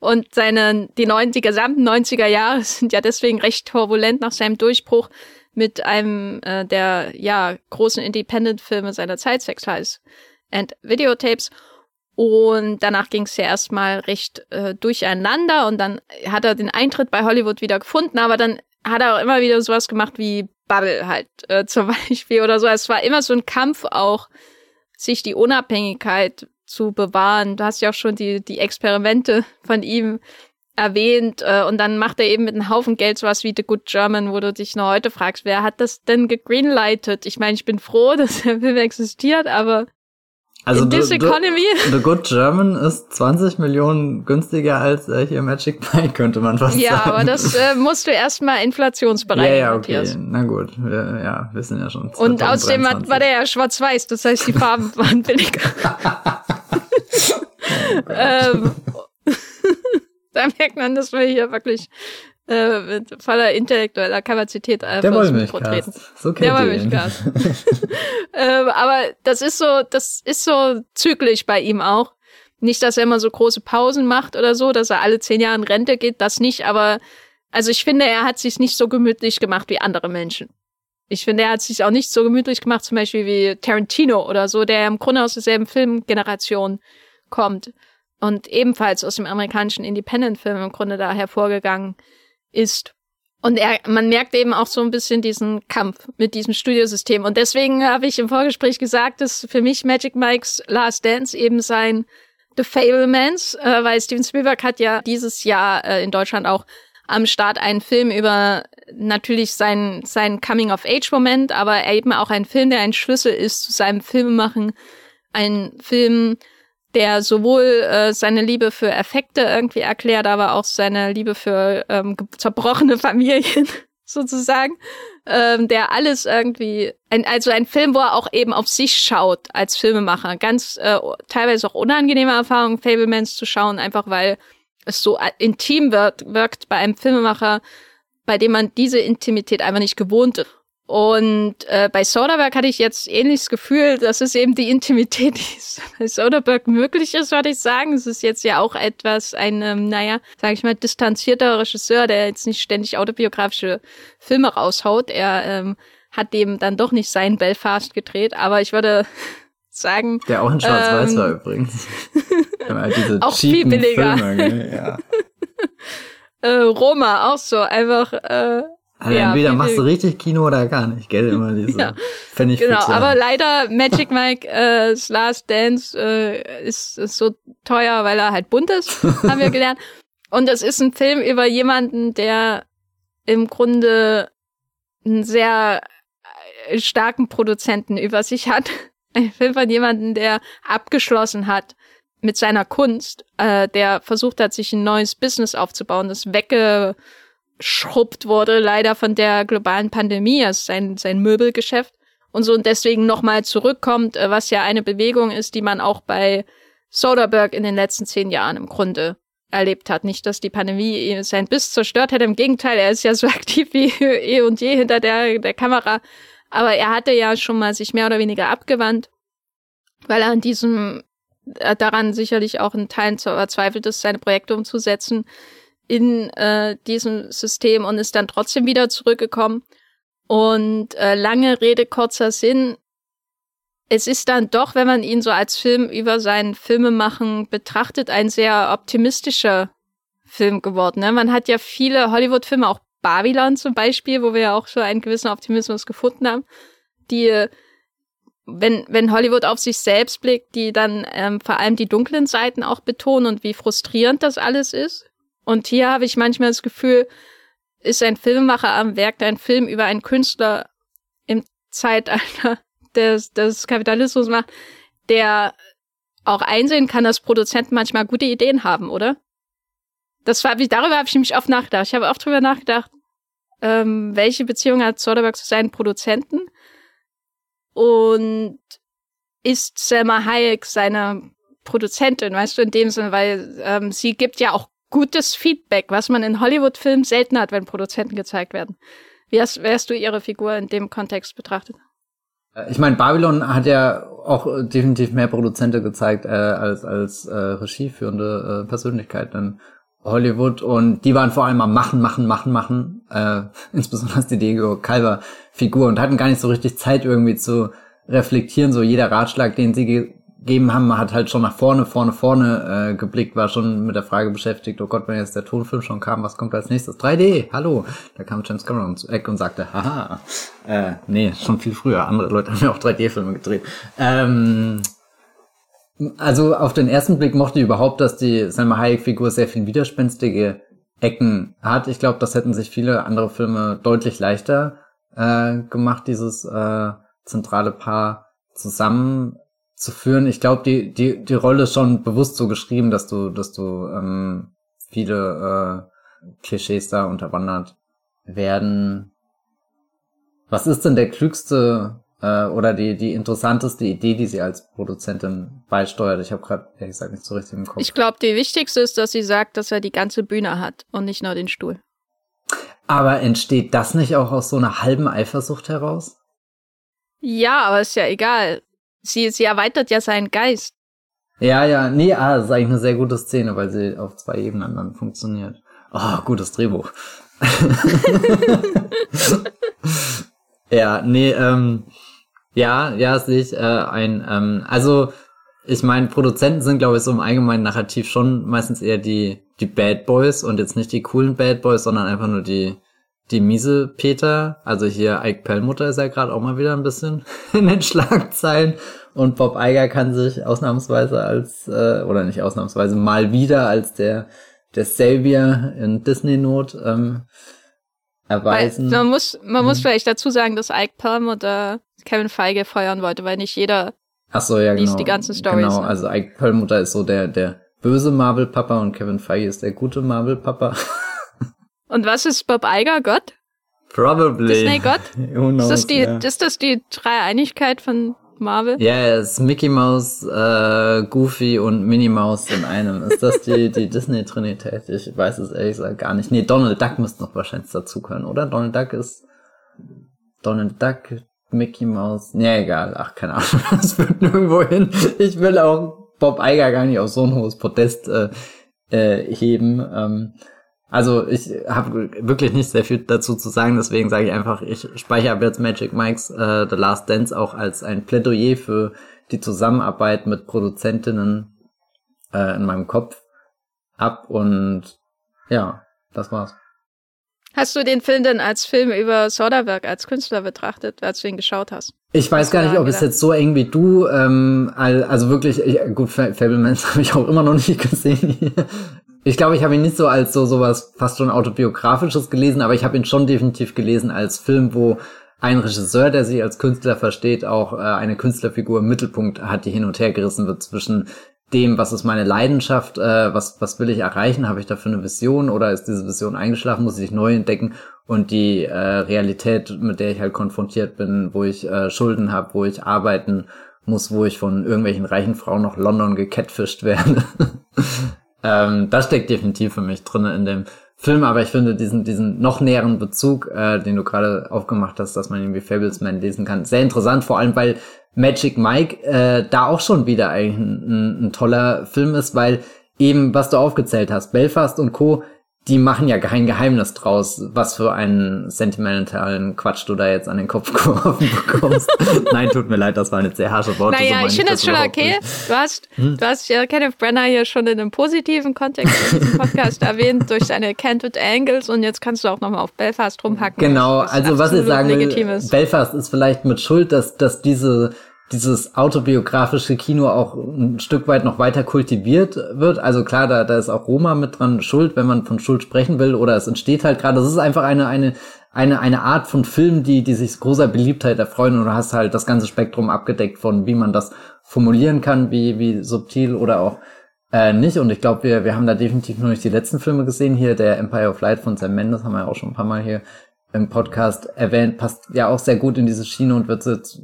Und seine, die, neun, die gesamten 90er Jahre sind ja deswegen recht turbulent nach seinem Durchbruch mit einem äh, der ja großen Independent-Filme seiner Zeit, Sex Lies and Videotapes. Und danach ging es ja erstmal recht äh, durcheinander und dann hat er den Eintritt bei Hollywood wieder gefunden, aber dann hat er auch immer wieder sowas gemacht wie Bubble halt äh, zum Beispiel oder so. Es war immer so ein Kampf auch, sich die Unabhängigkeit zu bewahren. Du hast ja auch schon die, die Experimente von ihm erwähnt äh, und dann macht er eben mit einem Haufen Geld sowas wie The Good German, wo du dich noch heute fragst, wer hat das denn gegreenlightet? Ich meine, ich bin froh, dass der Film existiert, aber also in this economy. The Good German ist 20 Millionen günstiger als äh, hier Magic Pie, könnte man fast ja, sagen. Ja, aber das äh, musst du erstmal inflationsbereit Ja, ja, okay. Matthias. Na gut, wir, ja, wir sind ja schon. Und außerdem war der ja schwarz-weiß, das heißt, die Farben waren billiger. Oh ähm, man, dass wir hier wirklich äh, mit voller intellektueller Kapazität äh, Der Wollmilchcast. So Der Wollmilchcast. äh, aber das ist so, das ist so zügig bei ihm auch. Nicht, dass er immer so große Pausen macht oder so, dass er alle zehn Jahre in Rente geht, das nicht, aber also ich finde, er hat sich nicht so gemütlich gemacht wie andere Menschen. Ich finde, er hat sich auch nicht so gemütlich gemacht, zum Beispiel wie Tarantino oder so, der im Grunde aus derselben Filmgeneration kommt und ebenfalls aus dem amerikanischen Independent-Film im Grunde da hervorgegangen ist. Und er, man merkt eben auch so ein bisschen diesen Kampf mit diesem Studiosystem. Und deswegen habe ich im Vorgespräch gesagt, dass für mich Magic Mike's Last Dance eben sein The Fablemans, äh, weil Steven Spielberg hat ja dieses Jahr äh, in Deutschland auch am Start einen Film über natürlich sein, sein Coming-of-Age-Moment, aber eben auch ein Film, der ein Schlüssel ist zu seinem Filmemachen. Ein Film, der sowohl äh, seine Liebe für Effekte irgendwie erklärt, aber auch seine Liebe für ähm, zerbrochene Familien sozusagen, ähm, der alles irgendwie, ein, also ein Film, wo er auch eben auf sich schaut als Filmemacher. Ganz äh, teilweise auch unangenehme Erfahrungen, Fablemans zu schauen, einfach weil es so intim wirkt, wirkt bei einem Filmemacher, bei dem man diese Intimität einfach nicht gewohnt ist. Und äh, bei Soderbergh hatte ich jetzt ähnliches Gefühl, dass es eben die Intimität, die bei Soderbergh möglich ist, würde ich sagen. Es ist jetzt ja auch etwas ein, ähm, naja, sage ich mal, distanzierter Regisseur, der jetzt nicht ständig autobiografische Filme raushaut. Er ähm, hat dem dann doch nicht sein Belfast gedreht, aber ich würde sagen. Der auch in Schwarz-Weiß ähm, war übrigens. Diese auch viel billiger. Filme, ja. äh, Roma auch so, einfach. Äh, also ja, entweder machst du richtig Kino oder gar nicht, gell? Immer diese. ja. Fände ich Genau, aber leider Magic Mike äh, Last Dance äh, ist, ist so teuer, weil er halt bunt ist, haben wir gelernt. Und es ist ein Film über jemanden, der im Grunde einen sehr äh, starken Produzenten über sich hat, ein Film von jemandem, der abgeschlossen hat mit seiner Kunst, äh, der versucht hat, sich ein neues Business aufzubauen, das weggeschrubbt wurde, leider von der globalen Pandemie, also sein, sein Möbelgeschäft und so und deswegen nochmal zurückkommt, äh, was ja eine Bewegung ist, die man auch bei Soderbergh in den letzten zehn Jahren im Grunde erlebt hat. Nicht, dass die Pandemie sein Biss zerstört hat, im Gegenteil, er ist ja so aktiv wie eh und je hinter der, der Kamera aber er hatte ja schon mal sich mehr oder weniger abgewandt, weil er an diesem, daran sicherlich auch in Teilen verzweifelt ist, seine Projekte umzusetzen in äh, diesem System und ist dann trotzdem wieder zurückgekommen. Und äh, lange Rede, kurzer Sinn. Es ist dann doch, wenn man ihn so als Film über sein Filmemachen betrachtet, ein sehr optimistischer Film geworden. Ne? Man hat ja viele Hollywood-Filme, auch Babylon zum Beispiel, wo wir ja auch schon einen gewissen Optimismus gefunden haben, die, wenn, wenn Hollywood auf sich selbst blickt, die dann ähm, vor allem die dunklen Seiten auch betonen und wie frustrierend das alles ist. Und hier habe ich manchmal das Gefühl, ist ein Filmemacher am Werk, der einen Film über einen Künstler im Zeitalter des, des Kapitalismus macht, der auch einsehen kann, dass Produzenten manchmal gute Ideen haben, oder? Das war, darüber habe ich nämlich oft nachgedacht. Ich habe auch drüber nachgedacht, ähm, welche Beziehung hat Soderbergh zu seinen Produzenten und ist Selma Hayek seine Produzentin, weißt du, in dem Sinne, weil ähm, sie gibt ja auch gutes Feedback, was man in Hollywood-Filmen selten hat, wenn Produzenten gezeigt werden. Wie hast, hast du ihre Figur in dem Kontext betrachtet? Äh, ich meine, Babylon hat ja auch definitiv mehr Produzente gezeigt äh, als als äh, regieführende äh, Persönlichkeit. Dann Hollywood und die waren vor allem am Machen, Machen, Machen, Machen, äh, insbesondere die Diego Calver Figur und hatten gar nicht so richtig Zeit irgendwie zu reflektieren. So jeder Ratschlag, den sie gegeben haben, hat halt schon nach vorne, vorne, vorne äh, geblickt, war schon mit der Frage beschäftigt, oh Gott, wenn jetzt der Tonfilm schon kam, was kommt als nächstes? 3D, hallo. Da kam James Cameron zu Eck und sagte, haha, äh, nee, schon viel früher. Andere Leute haben ja auch 3D-Filme gedreht. Ähm, also auf den ersten Blick mochte ich überhaupt, dass die Selma Hayek-Figur sehr viel widerspenstige Ecken hat. Ich glaube, das hätten sich viele andere Filme deutlich leichter äh, gemacht, dieses äh, zentrale Paar zusammenzuführen. Ich glaube, die, die, die Rolle ist schon bewusst so geschrieben, dass du, dass du ähm, viele äh, Klischees da unterwandert werden. Was ist denn der klügste äh, oder die, die interessanteste Idee, die sie als Produzentin beisteuert? Ich habe gerade, ehrlich gesagt, nicht so richtig im Kopf. Ich glaube, die wichtigste ist, dass sie sagt, dass er die ganze Bühne hat und nicht nur den Stuhl. Aber entsteht das nicht auch aus so einer halben Eifersucht heraus? Ja, aber ist ja egal. Sie, sie erweitert ja seinen Geist. Ja, ja, nee, ah, das ist eigentlich eine sehr gute Szene, weil sie auf zwei Ebenen dann funktioniert. Oh, gutes Drehbuch. ja, nee, ähm, ja, ja, sehe ich äh, ein, ähm, also ich meine, Produzenten sind, glaube ich, so im allgemeinen Narrativ schon meistens eher die, die Bad Boys und jetzt nicht die coolen Bad Boys, sondern einfach nur die, die miese Peter. Also hier Ike Perlmutter ist ja gerade auch mal wieder ein bisschen in den Schlagzeilen. Und Bob Iger kann sich ausnahmsweise als, äh, oder nicht ausnahmsweise, mal wieder als der, der Savior in Disney-Not ähm, erweisen. Weil man muss, man muss hm. vielleicht dazu sagen, dass Ike Perlmutter Kevin Feige feuern wollte, weil nicht jeder Ach so, ja, liest genau. die ganzen Stories. Genau, ne? also Ike Perlmutter ist so der, der böse Marvel-Papa und Kevin Feige ist der gute Marvel-Papa. und was ist Bob Iger, Gott? Probably. Disney Gott? ist, das die, yeah. ist das die Dreieinigkeit von Marvel? Ja, yeah, es ist Mickey Mouse, äh, Goofy und Minnie Mouse in einem. Ist das die, die Disney-Trinität? Ich weiß es ehrlich gesagt gar nicht. Nee, Donald Duck müsste noch wahrscheinlich dazu können, oder? Donald Duck ist Donald Duck, Mickey Mouse. Nee, egal. Ach, keine Ahnung. Das führt nirgendwo hin. Ich will auch Bob Iger gar nicht auf so ein hohes Podest äh, äh, heben. Ähm, also ich habe wirklich nicht sehr viel dazu zu sagen, deswegen sage ich einfach, ich speichere ab jetzt Magic Mikes äh, The Last Dance auch als ein Plädoyer für die Zusammenarbeit mit Produzentinnen äh, in meinem Kopf ab und ja, das war's. Hast du den Film denn als Film über Soderbergh als Künstler betrachtet, als du ihn geschaut hast? Ich weiß gar nicht, ob es jetzt so eng wie du, ähm, also wirklich, ich, gut, Fablemans habe ich auch immer noch nicht gesehen. Ich glaube, ich habe ihn nicht so als so sowas fast schon autobiografisches gelesen, aber ich habe ihn schon definitiv gelesen als Film, wo ein Regisseur, der sich als Künstler versteht, auch äh, eine Künstlerfigur im Mittelpunkt hat, die hin und her gerissen wird zwischen dem, was ist meine Leidenschaft, äh, was, was will ich erreichen, habe ich dafür eine Vision oder ist diese Vision eingeschlafen, muss ich neu entdecken? Und die äh, Realität, mit der ich halt konfrontiert bin, wo ich äh, Schulden habe, wo ich arbeiten muss, wo ich von irgendwelchen reichen Frauen nach London gecatfischt werde. ähm, das steckt definitiv für mich drin in dem Film, aber ich finde diesen, diesen noch näheren Bezug, äh, den du gerade aufgemacht hast, dass man irgendwie Fablesman lesen kann, sehr interessant, vor allem weil Magic Mike äh, da auch schon wieder eigentlich ein, ein toller Film ist, weil eben, was du aufgezählt hast, Belfast und Co., die machen ja kein Geheimnis draus, was für einen sentimentalen Quatsch du da jetzt an den Kopf geworfen bekommst. Nein, tut mir leid, das waren jetzt sehr harsche Worte. Naja, so ich finde das schon okay. Du hast, hm? du hast ja Kenneth Brenner hier schon in einem positiven Kontext in diesem Podcast erwähnt, durch seine Candid Angles und jetzt kannst du auch nochmal auf Belfast rumhacken. Genau, also was ich sagen will, Belfast ist vielleicht mit Schuld, dass, dass diese dieses autobiografische Kino auch ein Stück weit noch weiter kultiviert wird. Also klar, da, da ist auch Roma mit dran schuld, wenn man von Schuld sprechen will, oder es entsteht halt gerade. Das ist einfach eine, eine, eine, eine Art von Film, die, die sich großer Beliebtheit erfreuen und du hast halt das ganze Spektrum abgedeckt von, wie man das formulieren kann, wie, wie subtil oder auch äh, nicht. Und ich glaube, wir, wir haben da definitiv noch nicht die letzten Filme gesehen. Hier der Empire of Light von Sam Mendes haben wir ja auch schon ein paar Mal hier im Podcast erwähnt, passt ja auch sehr gut in diese Schiene und wird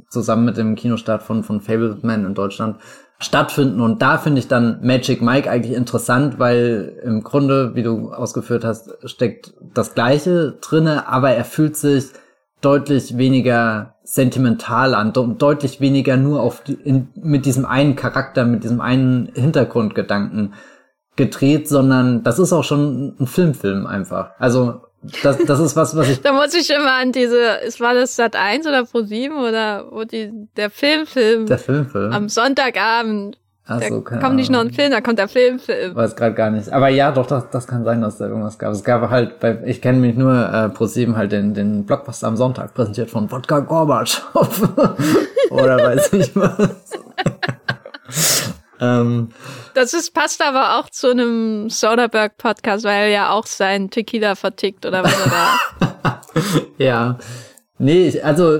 zusammen mit dem Kinostart von, von Fableman in Deutschland stattfinden. Und da finde ich dann Magic Mike eigentlich interessant, weil im Grunde, wie du ausgeführt hast, steckt das Gleiche drinne, aber er fühlt sich deutlich weniger sentimental an, deutlich weniger nur auf die, in, mit diesem einen Charakter, mit diesem einen Hintergrundgedanken gedreht, sondern das ist auch schon ein Filmfilm einfach. Also das, das ist was, was ich. da muss ich immer an diese, es war das Sat 1 oder Pro 7 oder wo die, der Filmfilm. Der Filmfilm. Am Sonntagabend. Ach so, da kommt nicht noch ein Film, da kommt der Filmfilm. Weiß gerade gar nicht. Aber ja, doch, das, das kann sein, dass da irgendwas gab. Es gab halt, bei, ich kenne mich nur äh, Pro 7 halt den, den Blockbuster am Sonntag, präsentiert von Wodka Gorbatschow. Oder weiß ich was. ähm, das ist, passt aber auch zu einem Soderbergh-Podcast, weil er ja auch sein Tequila vertickt oder was er da. ja. Nee, also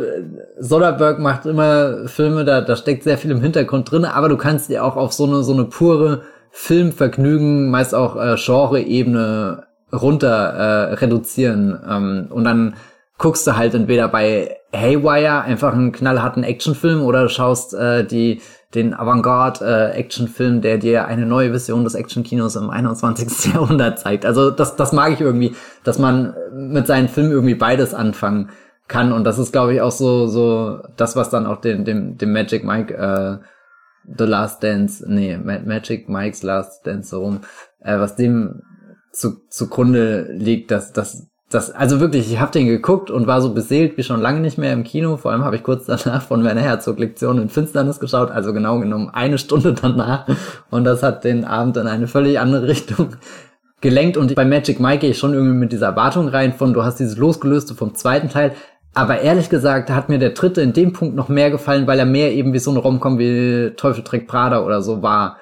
Soderbergh macht immer Filme, da, da steckt sehr viel im Hintergrund drin, aber du kannst dir auch auf so eine, so eine pure Filmvergnügen, meist auch äh, Genre-Ebene runter äh, reduzieren. Ähm, und dann guckst du halt entweder bei Haywire einfach einen knallharten Actionfilm oder schaust äh, die den Avantgarde-Actionfilm, äh, der dir eine neue Vision des Actionkinos im 21. Jahrhundert zeigt. Also das, das mag ich irgendwie, dass man mit seinen Filmen irgendwie beides anfangen kann. Und das ist, glaube ich, auch so, so das, was dann auch dem, dem, dem Magic Mike äh, The Last Dance, nee, Magic Mike's Last Dance so rum, äh, was dem zu, zugrunde liegt, dass, dass das, also wirklich, ich habe den geguckt und war so beseelt wie schon lange nicht mehr im Kino. Vor allem habe ich kurz danach von Werner Herzog Lektion in Finsternis geschaut, also genau genommen eine Stunde danach. Und das hat den Abend in eine völlig andere Richtung gelenkt. Und bei Magic Mike gehe ich schon irgendwie mit dieser Erwartung rein von, du hast dieses Losgelöste vom zweiten Teil. Aber ehrlich gesagt hat mir der dritte in dem Punkt noch mehr gefallen, weil er mehr eben wie so eine Romcom wie Teufel trägt Prada oder so war.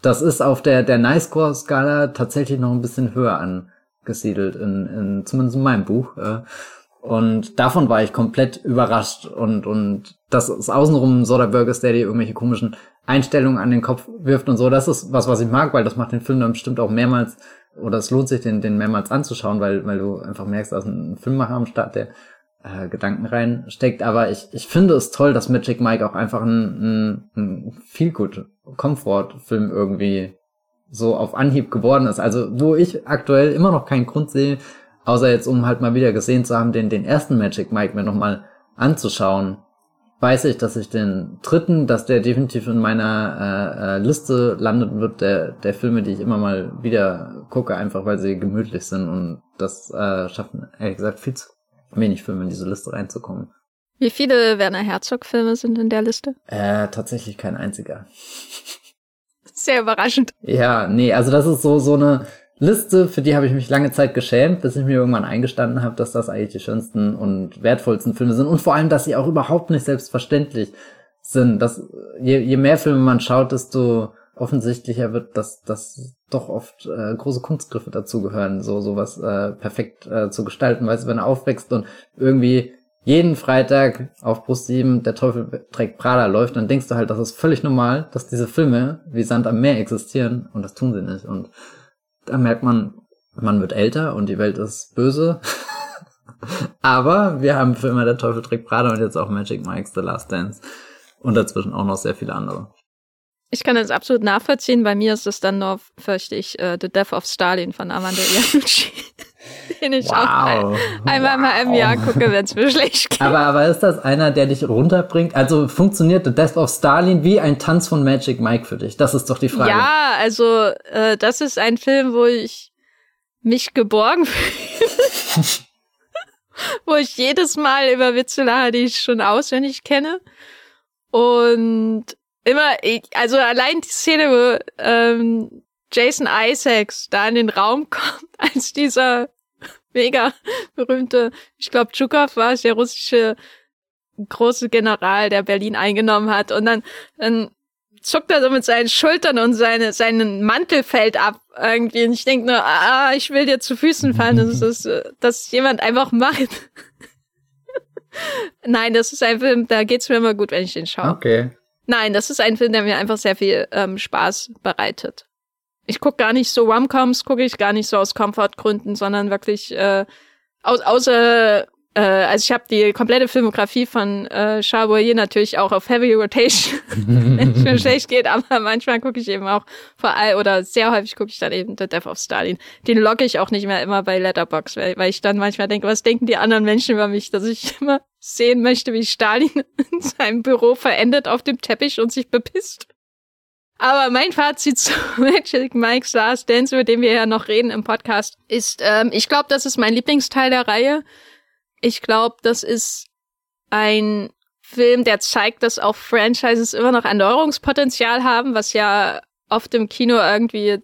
Das ist auf der, der Nice-Score-Skala tatsächlich noch ein bisschen höher an gesiedelt, in, in, zumindest in meinem Buch. Äh, und davon war ich komplett überrascht. Und, und das ist außenrum Soderbergh ist, der dir irgendwelche komischen Einstellungen an den Kopf wirft und so. Das ist was, was ich mag, weil das macht den Film dann bestimmt auch mehrmals, oder es lohnt sich, den, den mehrmals anzuschauen, weil, weil du einfach merkst, dass ein Filmmacher am Start, der äh, Gedanken reinsteckt. Aber ich, ich finde es toll, dass Magic Mike auch einfach ein, ein, ein viel gut Comfort-Film irgendwie so auf Anhieb geworden ist. Also wo ich aktuell immer noch keinen Grund sehe, außer jetzt um halt mal wieder gesehen zu haben, den, den ersten Magic Mike mir nochmal anzuschauen, weiß ich, dass ich den dritten, dass der definitiv in meiner äh, äh, Liste landet wird, der, der Filme, die ich immer mal wieder gucke, einfach weil sie gemütlich sind und das äh, schaffen, ehrlich gesagt, viel zu wenig Filme in diese Liste reinzukommen. Wie viele Werner Herzog-Filme sind in der Liste? Äh, tatsächlich kein einziger. Sehr überraschend. Ja, nee, also das ist so, so eine Liste, für die habe ich mich lange Zeit geschämt, bis ich mir irgendwann eingestanden habe, dass das eigentlich die schönsten und wertvollsten Filme sind und vor allem, dass sie auch überhaupt nicht selbstverständlich sind. Dass je, je mehr Filme man schaut, desto offensichtlicher wird, dass dass doch oft äh, große Kunstgriffe dazugehören, so sowas äh, perfekt äh, zu gestalten, weißt du, wenn er aufwächst und irgendwie jeden Freitag auf Brust 7 der Teufel trägt Prada läuft, dann denkst du halt, das ist völlig normal, dass diese Filme wie Sand am Meer existieren und das tun sie nicht. Und da merkt man, man wird älter und die Welt ist böse. Aber wir haben für immer der Teufel trägt Prada und jetzt auch Magic Mike's The Last Dance und dazwischen auch noch sehr viele andere. Ich kann das absolut nachvollziehen. Bei mir ist es dann nur, fürchte ich, uh, The Death of Stalin von Amanda Iannucci. den ich wow. auch einmal wow. mal im Jahr gucke, wenn es mir schlecht geht. Aber, aber ist das einer, der dich runterbringt? Also funktioniert The Death of Stalin wie ein Tanz von Magic Mike für dich? Das ist doch die Frage. Ja, also äh, das ist ein Film, wo ich mich geborgen fühle. wo ich jedes Mal über Witze lache, die ich schon auswendig kenne. Und immer, also allein die Szene, wo ähm, Jason Isaacs da in den Raum kommt, als dieser mega berühmte, ich glaube, Tschukov war es, der russische große General, der Berlin eingenommen hat. Und dann, dann zuckt er so mit seinen Schultern und seine, seinen Mantel fällt ab irgendwie. Und ich denke nur, ah, ich will dir zu Füßen fallen. Das ist, dass jemand einfach macht. Nein, das ist ein Film, da geht's mir immer gut, wenn ich den schaue. Okay. Nein, das ist ein Film, der mir einfach sehr viel ähm, Spaß bereitet ich gucke gar nicht so Romcoms, gucke ich gar nicht so aus Komfortgründen, sondern wirklich äh, aus, außer äh, also ich habe die komplette Filmografie von äh, Charboyer natürlich auch auf Heavy Rotation, wenn es mir schlecht geht, aber manchmal gucke ich eben auch vor allem oder sehr häufig gucke ich dann eben The Death of Stalin. Den logge ich auch nicht mehr immer bei Letterbox, weil, weil ich dann manchmal denke, was denken die anderen Menschen über mich, dass ich immer sehen möchte, wie Stalin in seinem Büro verendet auf dem Teppich und sich bepisst. Aber mein Fazit zu Magic Mike's Last Dance, über den wir ja noch reden im Podcast, ist, ähm, ich glaube, das ist mein Lieblingsteil der Reihe. Ich glaube, das ist ein Film, der zeigt, dass auch Franchises immer noch Erneuerungspotenzial haben, was ja oft im Kino irgendwie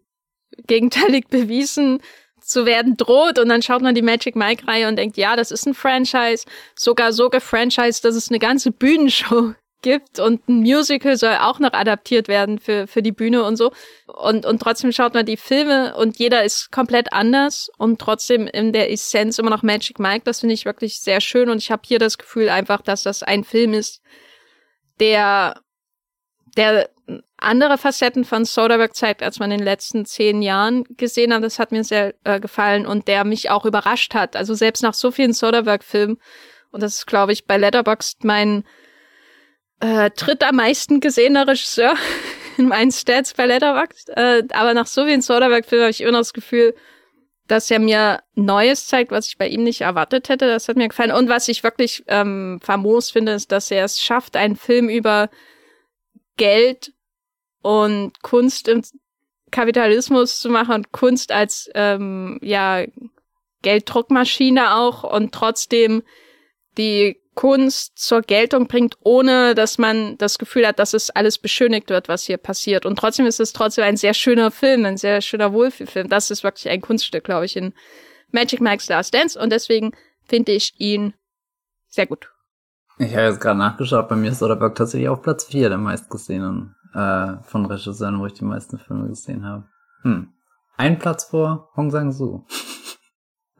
gegenteilig bewiesen zu werden droht. Und dann schaut man die Magic Mike-Reihe und denkt, ja, das ist ein Franchise, sogar so gefranchised, dass es eine ganze Bühnenshow gibt und ein Musical soll auch noch adaptiert werden für, für die Bühne und so. Und, und trotzdem schaut man die Filme und jeder ist komplett anders und trotzdem in der Essenz immer noch Magic Mike. Das finde ich wirklich sehr schön und ich habe hier das Gefühl einfach, dass das ein Film ist, der, der andere Facetten von Soderbergh zeigt, als man in den letzten zehn Jahren gesehen hat. Das hat mir sehr äh, gefallen und der mich auch überrascht hat. Also selbst nach so vielen Soderbergh-Filmen, und das ist, glaube ich, bei Letterboxd mein äh, dritt am meisten gesehener Regisseur in meinen Stats bei Letterboxd. Äh, aber nach so vielen Soderbergh-Filmen habe ich immer noch das Gefühl, dass er mir Neues zeigt, was ich bei ihm nicht erwartet hätte. Das hat mir gefallen. Und was ich wirklich ähm, famos finde, ist, dass er es schafft, einen Film über Geld und Kunst im Kapitalismus zu machen und Kunst als ähm, ja Gelddruckmaschine auch und trotzdem die Kunst zur Geltung bringt, ohne dass man das Gefühl hat, dass es alles beschönigt wird, was hier passiert. Und trotzdem ist es trotzdem ein sehr schöner Film, ein sehr schöner Wohlfühlfilm. Das ist wirklich ein Kunststück, glaube ich, in Magic Mike's Last Dance. Und deswegen finde ich ihn sehr gut. Ich habe jetzt gerade nachgeschaut, bei mir ist Soderbergh tatsächlich auf Platz 4 der meistgesehenen äh, von Regisseuren, wo ich die meisten Filme gesehen habe. Hm. Ein Platz vor Hong Sang-soo.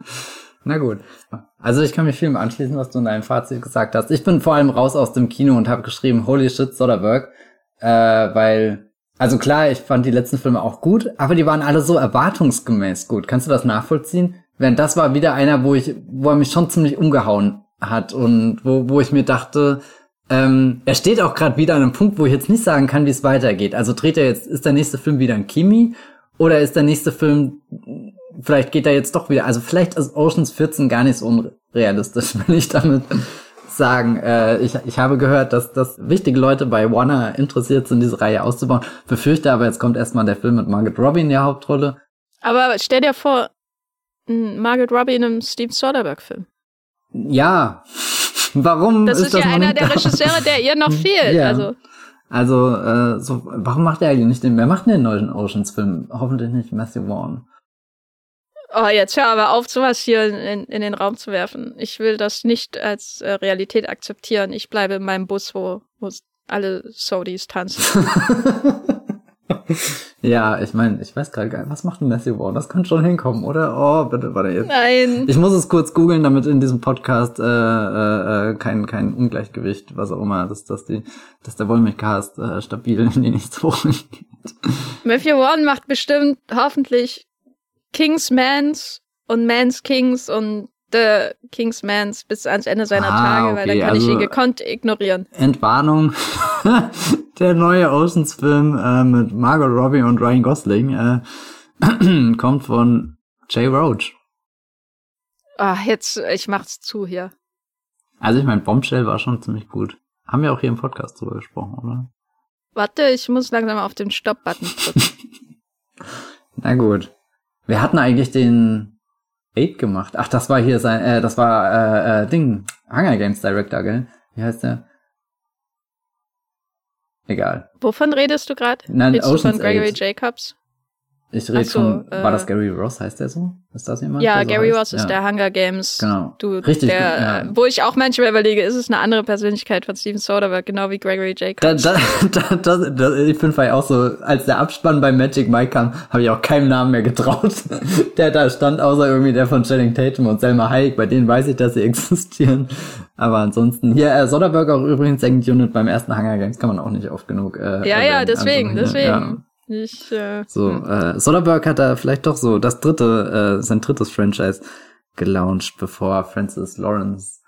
Na gut. Also ich kann mich vielem anschließen, was du in deinem Fazit gesagt hast. Ich bin vor allem raus aus dem Kino und habe geschrieben, holy shit, Soderbergh. Äh, weil, also klar, ich fand die letzten Filme auch gut, aber die waren alle so erwartungsgemäß gut. Kannst du das nachvollziehen? Während das war wieder einer, wo ich, wo er mich schon ziemlich umgehauen hat und wo, wo ich mir dachte, ähm, er steht auch gerade wieder an einem Punkt, wo ich jetzt nicht sagen kann, wie es weitergeht. Also dreht er jetzt, ist der nächste Film wieder ein Kimi oder ist der nächste Film vielleicht geht er jetzt doch wieder. Also vielleicht ist Oceans 14 gar nicht so unrealistisch, will ich damit sagen. Äh, ich, ich habe gehört, dass, dass wichtige Leute bei Warner interessiert sind, diese Reihe auszubauen. Befürchte aber, jetzt kommt erstmal der Film mit Margaret Robbie in der Hauptrolle. Aber stell dir vor, Margaret Robbie in einem Steve Soderbergh-Film. Ja. Warum das ist, ist das ja einer der Regisseure, der ihr noch fehlt. Ja. Also. Also, äh, so, warum macht er eigentlich nicht den, wer macht denn den neuen Oceans-Film? Hoffentlich nicht Matthew Vaughn. Oh, jetzt hör aber auf, sowas hier in, in den Raum zu werfen. Ich will das nicht als äh, Realität akzeptieren. Ich bleibe in meinem Bus, wo, wo alle Sodis tanzen. ja, ich meine, ich weiß gerade gar nicht, was macht ein Matthew Vaughn? Das kann schon hinkommen, oder? Oh, bitte, warte jetzt. Nein. Ich muss es kurz googeln, damit in diesem Podcast äh, äh, äh kein, kein Ungleichgewicht, was auch immer, dass, dass, die, dass der Wollmilchcast äh, stabil in die nächste Woche geht. Matthew Vaughn macht bestimmt hoffentlich Kings Mans und Mans Kings und The Kings Mans bis ans Ende seiner ah, Tage, weil dann kann also, ich ihn gekonnt ignorieren. Entwarnung. Der neue Oceans-Film äh, mit Margot Robbie und Ryan Gosling äh, kommt von Jay Roach. Ah, jetzt, ich mach's zu hier. Also ich mein, Bombshell war schon ziemlich gut. Haben wir auch hier im Podcast drüber gesprochen, oder? Warte, ich muss langsam auf den Stopp-Button drücken. Na gut. Wir hatten eigentlich den Ape gemacht. Ach, das war hier sein, äh, das war äh, äh, Ding, Hunger Games Director, gell? Wie heißt der? Egal. Wovon redest du gerade? Ocean's du von Gregory 8. Jacobs? Ich rede so, von, äh, war das Gary Ross, heißt der so? Ist das jemand? Ja, so Gary heißt? Ross ist ja. der Hunger Games genau. Dude. Richtig, der, ja. Äh, wo ich auch manchmal überlege, ist es eine andere Persönlichkeit von Steven Soderbergh, genau wie Gregory Jacobs. Da, da, da, da, da, ich finde war auch so, als der Abspann bei Magic Mike kam, habe ich auch keinem Namen mehr getraut, der da stand, außer irgendwie der von Channing Tatum und Selma Hayek, bei denen weiß ich, dass sie existieren. Aber ansonsten, hier, äh, Soderbergh auch übrigens Second Unit beim ersten Hunger Games kann man auch nicht oft genug. Äh, ja, ja, deswegen, also, deswegen. Ja. Ich, äh, so, äh, Soderbergh hat da vielleicht doch so das dritte, äh, sein drittes Franchise gelauncht, bevor Francis Lawrence,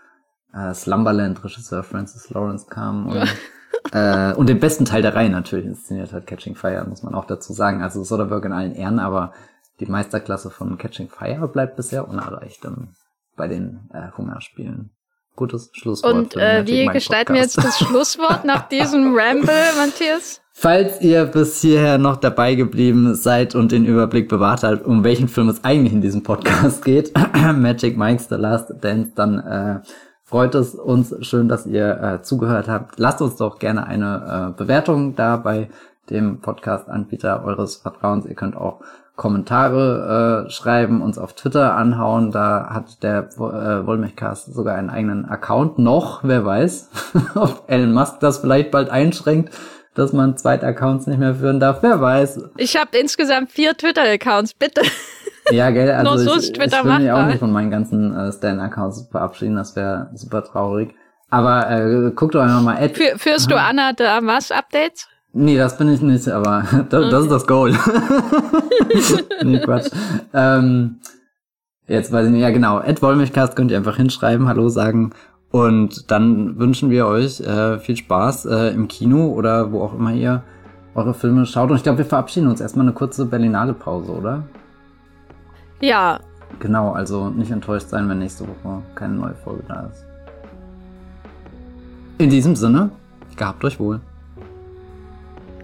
äh, Slumberland Regisseur Francis Lawrence kam und, äh, und den besten Teil der Reihe natürlich inszeniert hat, Catching Fire, muss man auch dazu sagen. Also Soderbergh in allen Ehren, aber die Meisterklasse von Catching Fire bleibt bisher unerreicht ähm, bei den äh, Hungerspielen. Gutes Schlusswort. Und äh, wie gestalten wir jetzt das Schlusswort nach diesem Ramble, Matthias? Falls ihr bis hierher noch dabei geblieben seid und den Überblick bewahrt habt, um welchen Film es eigentlich in diesem Podcast geht, Magic Mike's The Last Dance, dann äh, freut es uns schön, dass ihr äh, zugehört habt. Lasst uns doch gerne eine äh, Bewertung da bei dem Podcast-Anbieter eures Vertrauens. Ihr könnt auch Kommentare äh, schreiben, uns auf Twitter anhauen. Da hat der äh, Wollmilchcast sogar einen eigenen Account noch. Wer weiß, ob Elon Musk das vielleicht bald einschränkt dass man zweite Accounts nicht mehr führen darf. Wer weiß. Ich habe insgesamt vier Twitter-Accounts, bitte. Ja, gell, also Nur so ich, ist Twitter ich will mich auch nicht von meinen ganzen äh, Stan-Accounts verabschieden, das wäre super traurig. Aber äh, guckt doch einfach mal. Ad Für, führst du Anna da was Updates? Nee, das bin ich nicht, aber das, okay. das ist das Goal. nee, Quatsch. Ähm, jetzt weiß ich nicht, ja genau, Ed Wollmilchcast könnt ihr einfach hinschreiben, Hallo sagen. Und dann wünschen wir euch äh, viel Spaß äh, im Kino oder wo auch immer ihr eure Filme schaut. Und ich glaube, wir verabschieden uns erstmal eine kurze Berlinale Pause, oder? Ja. Genau, also nicht enttäuscht sein, wenn nächste Woche keine neue Folge da ist. In diesem Sinne, gehabt euch wohl.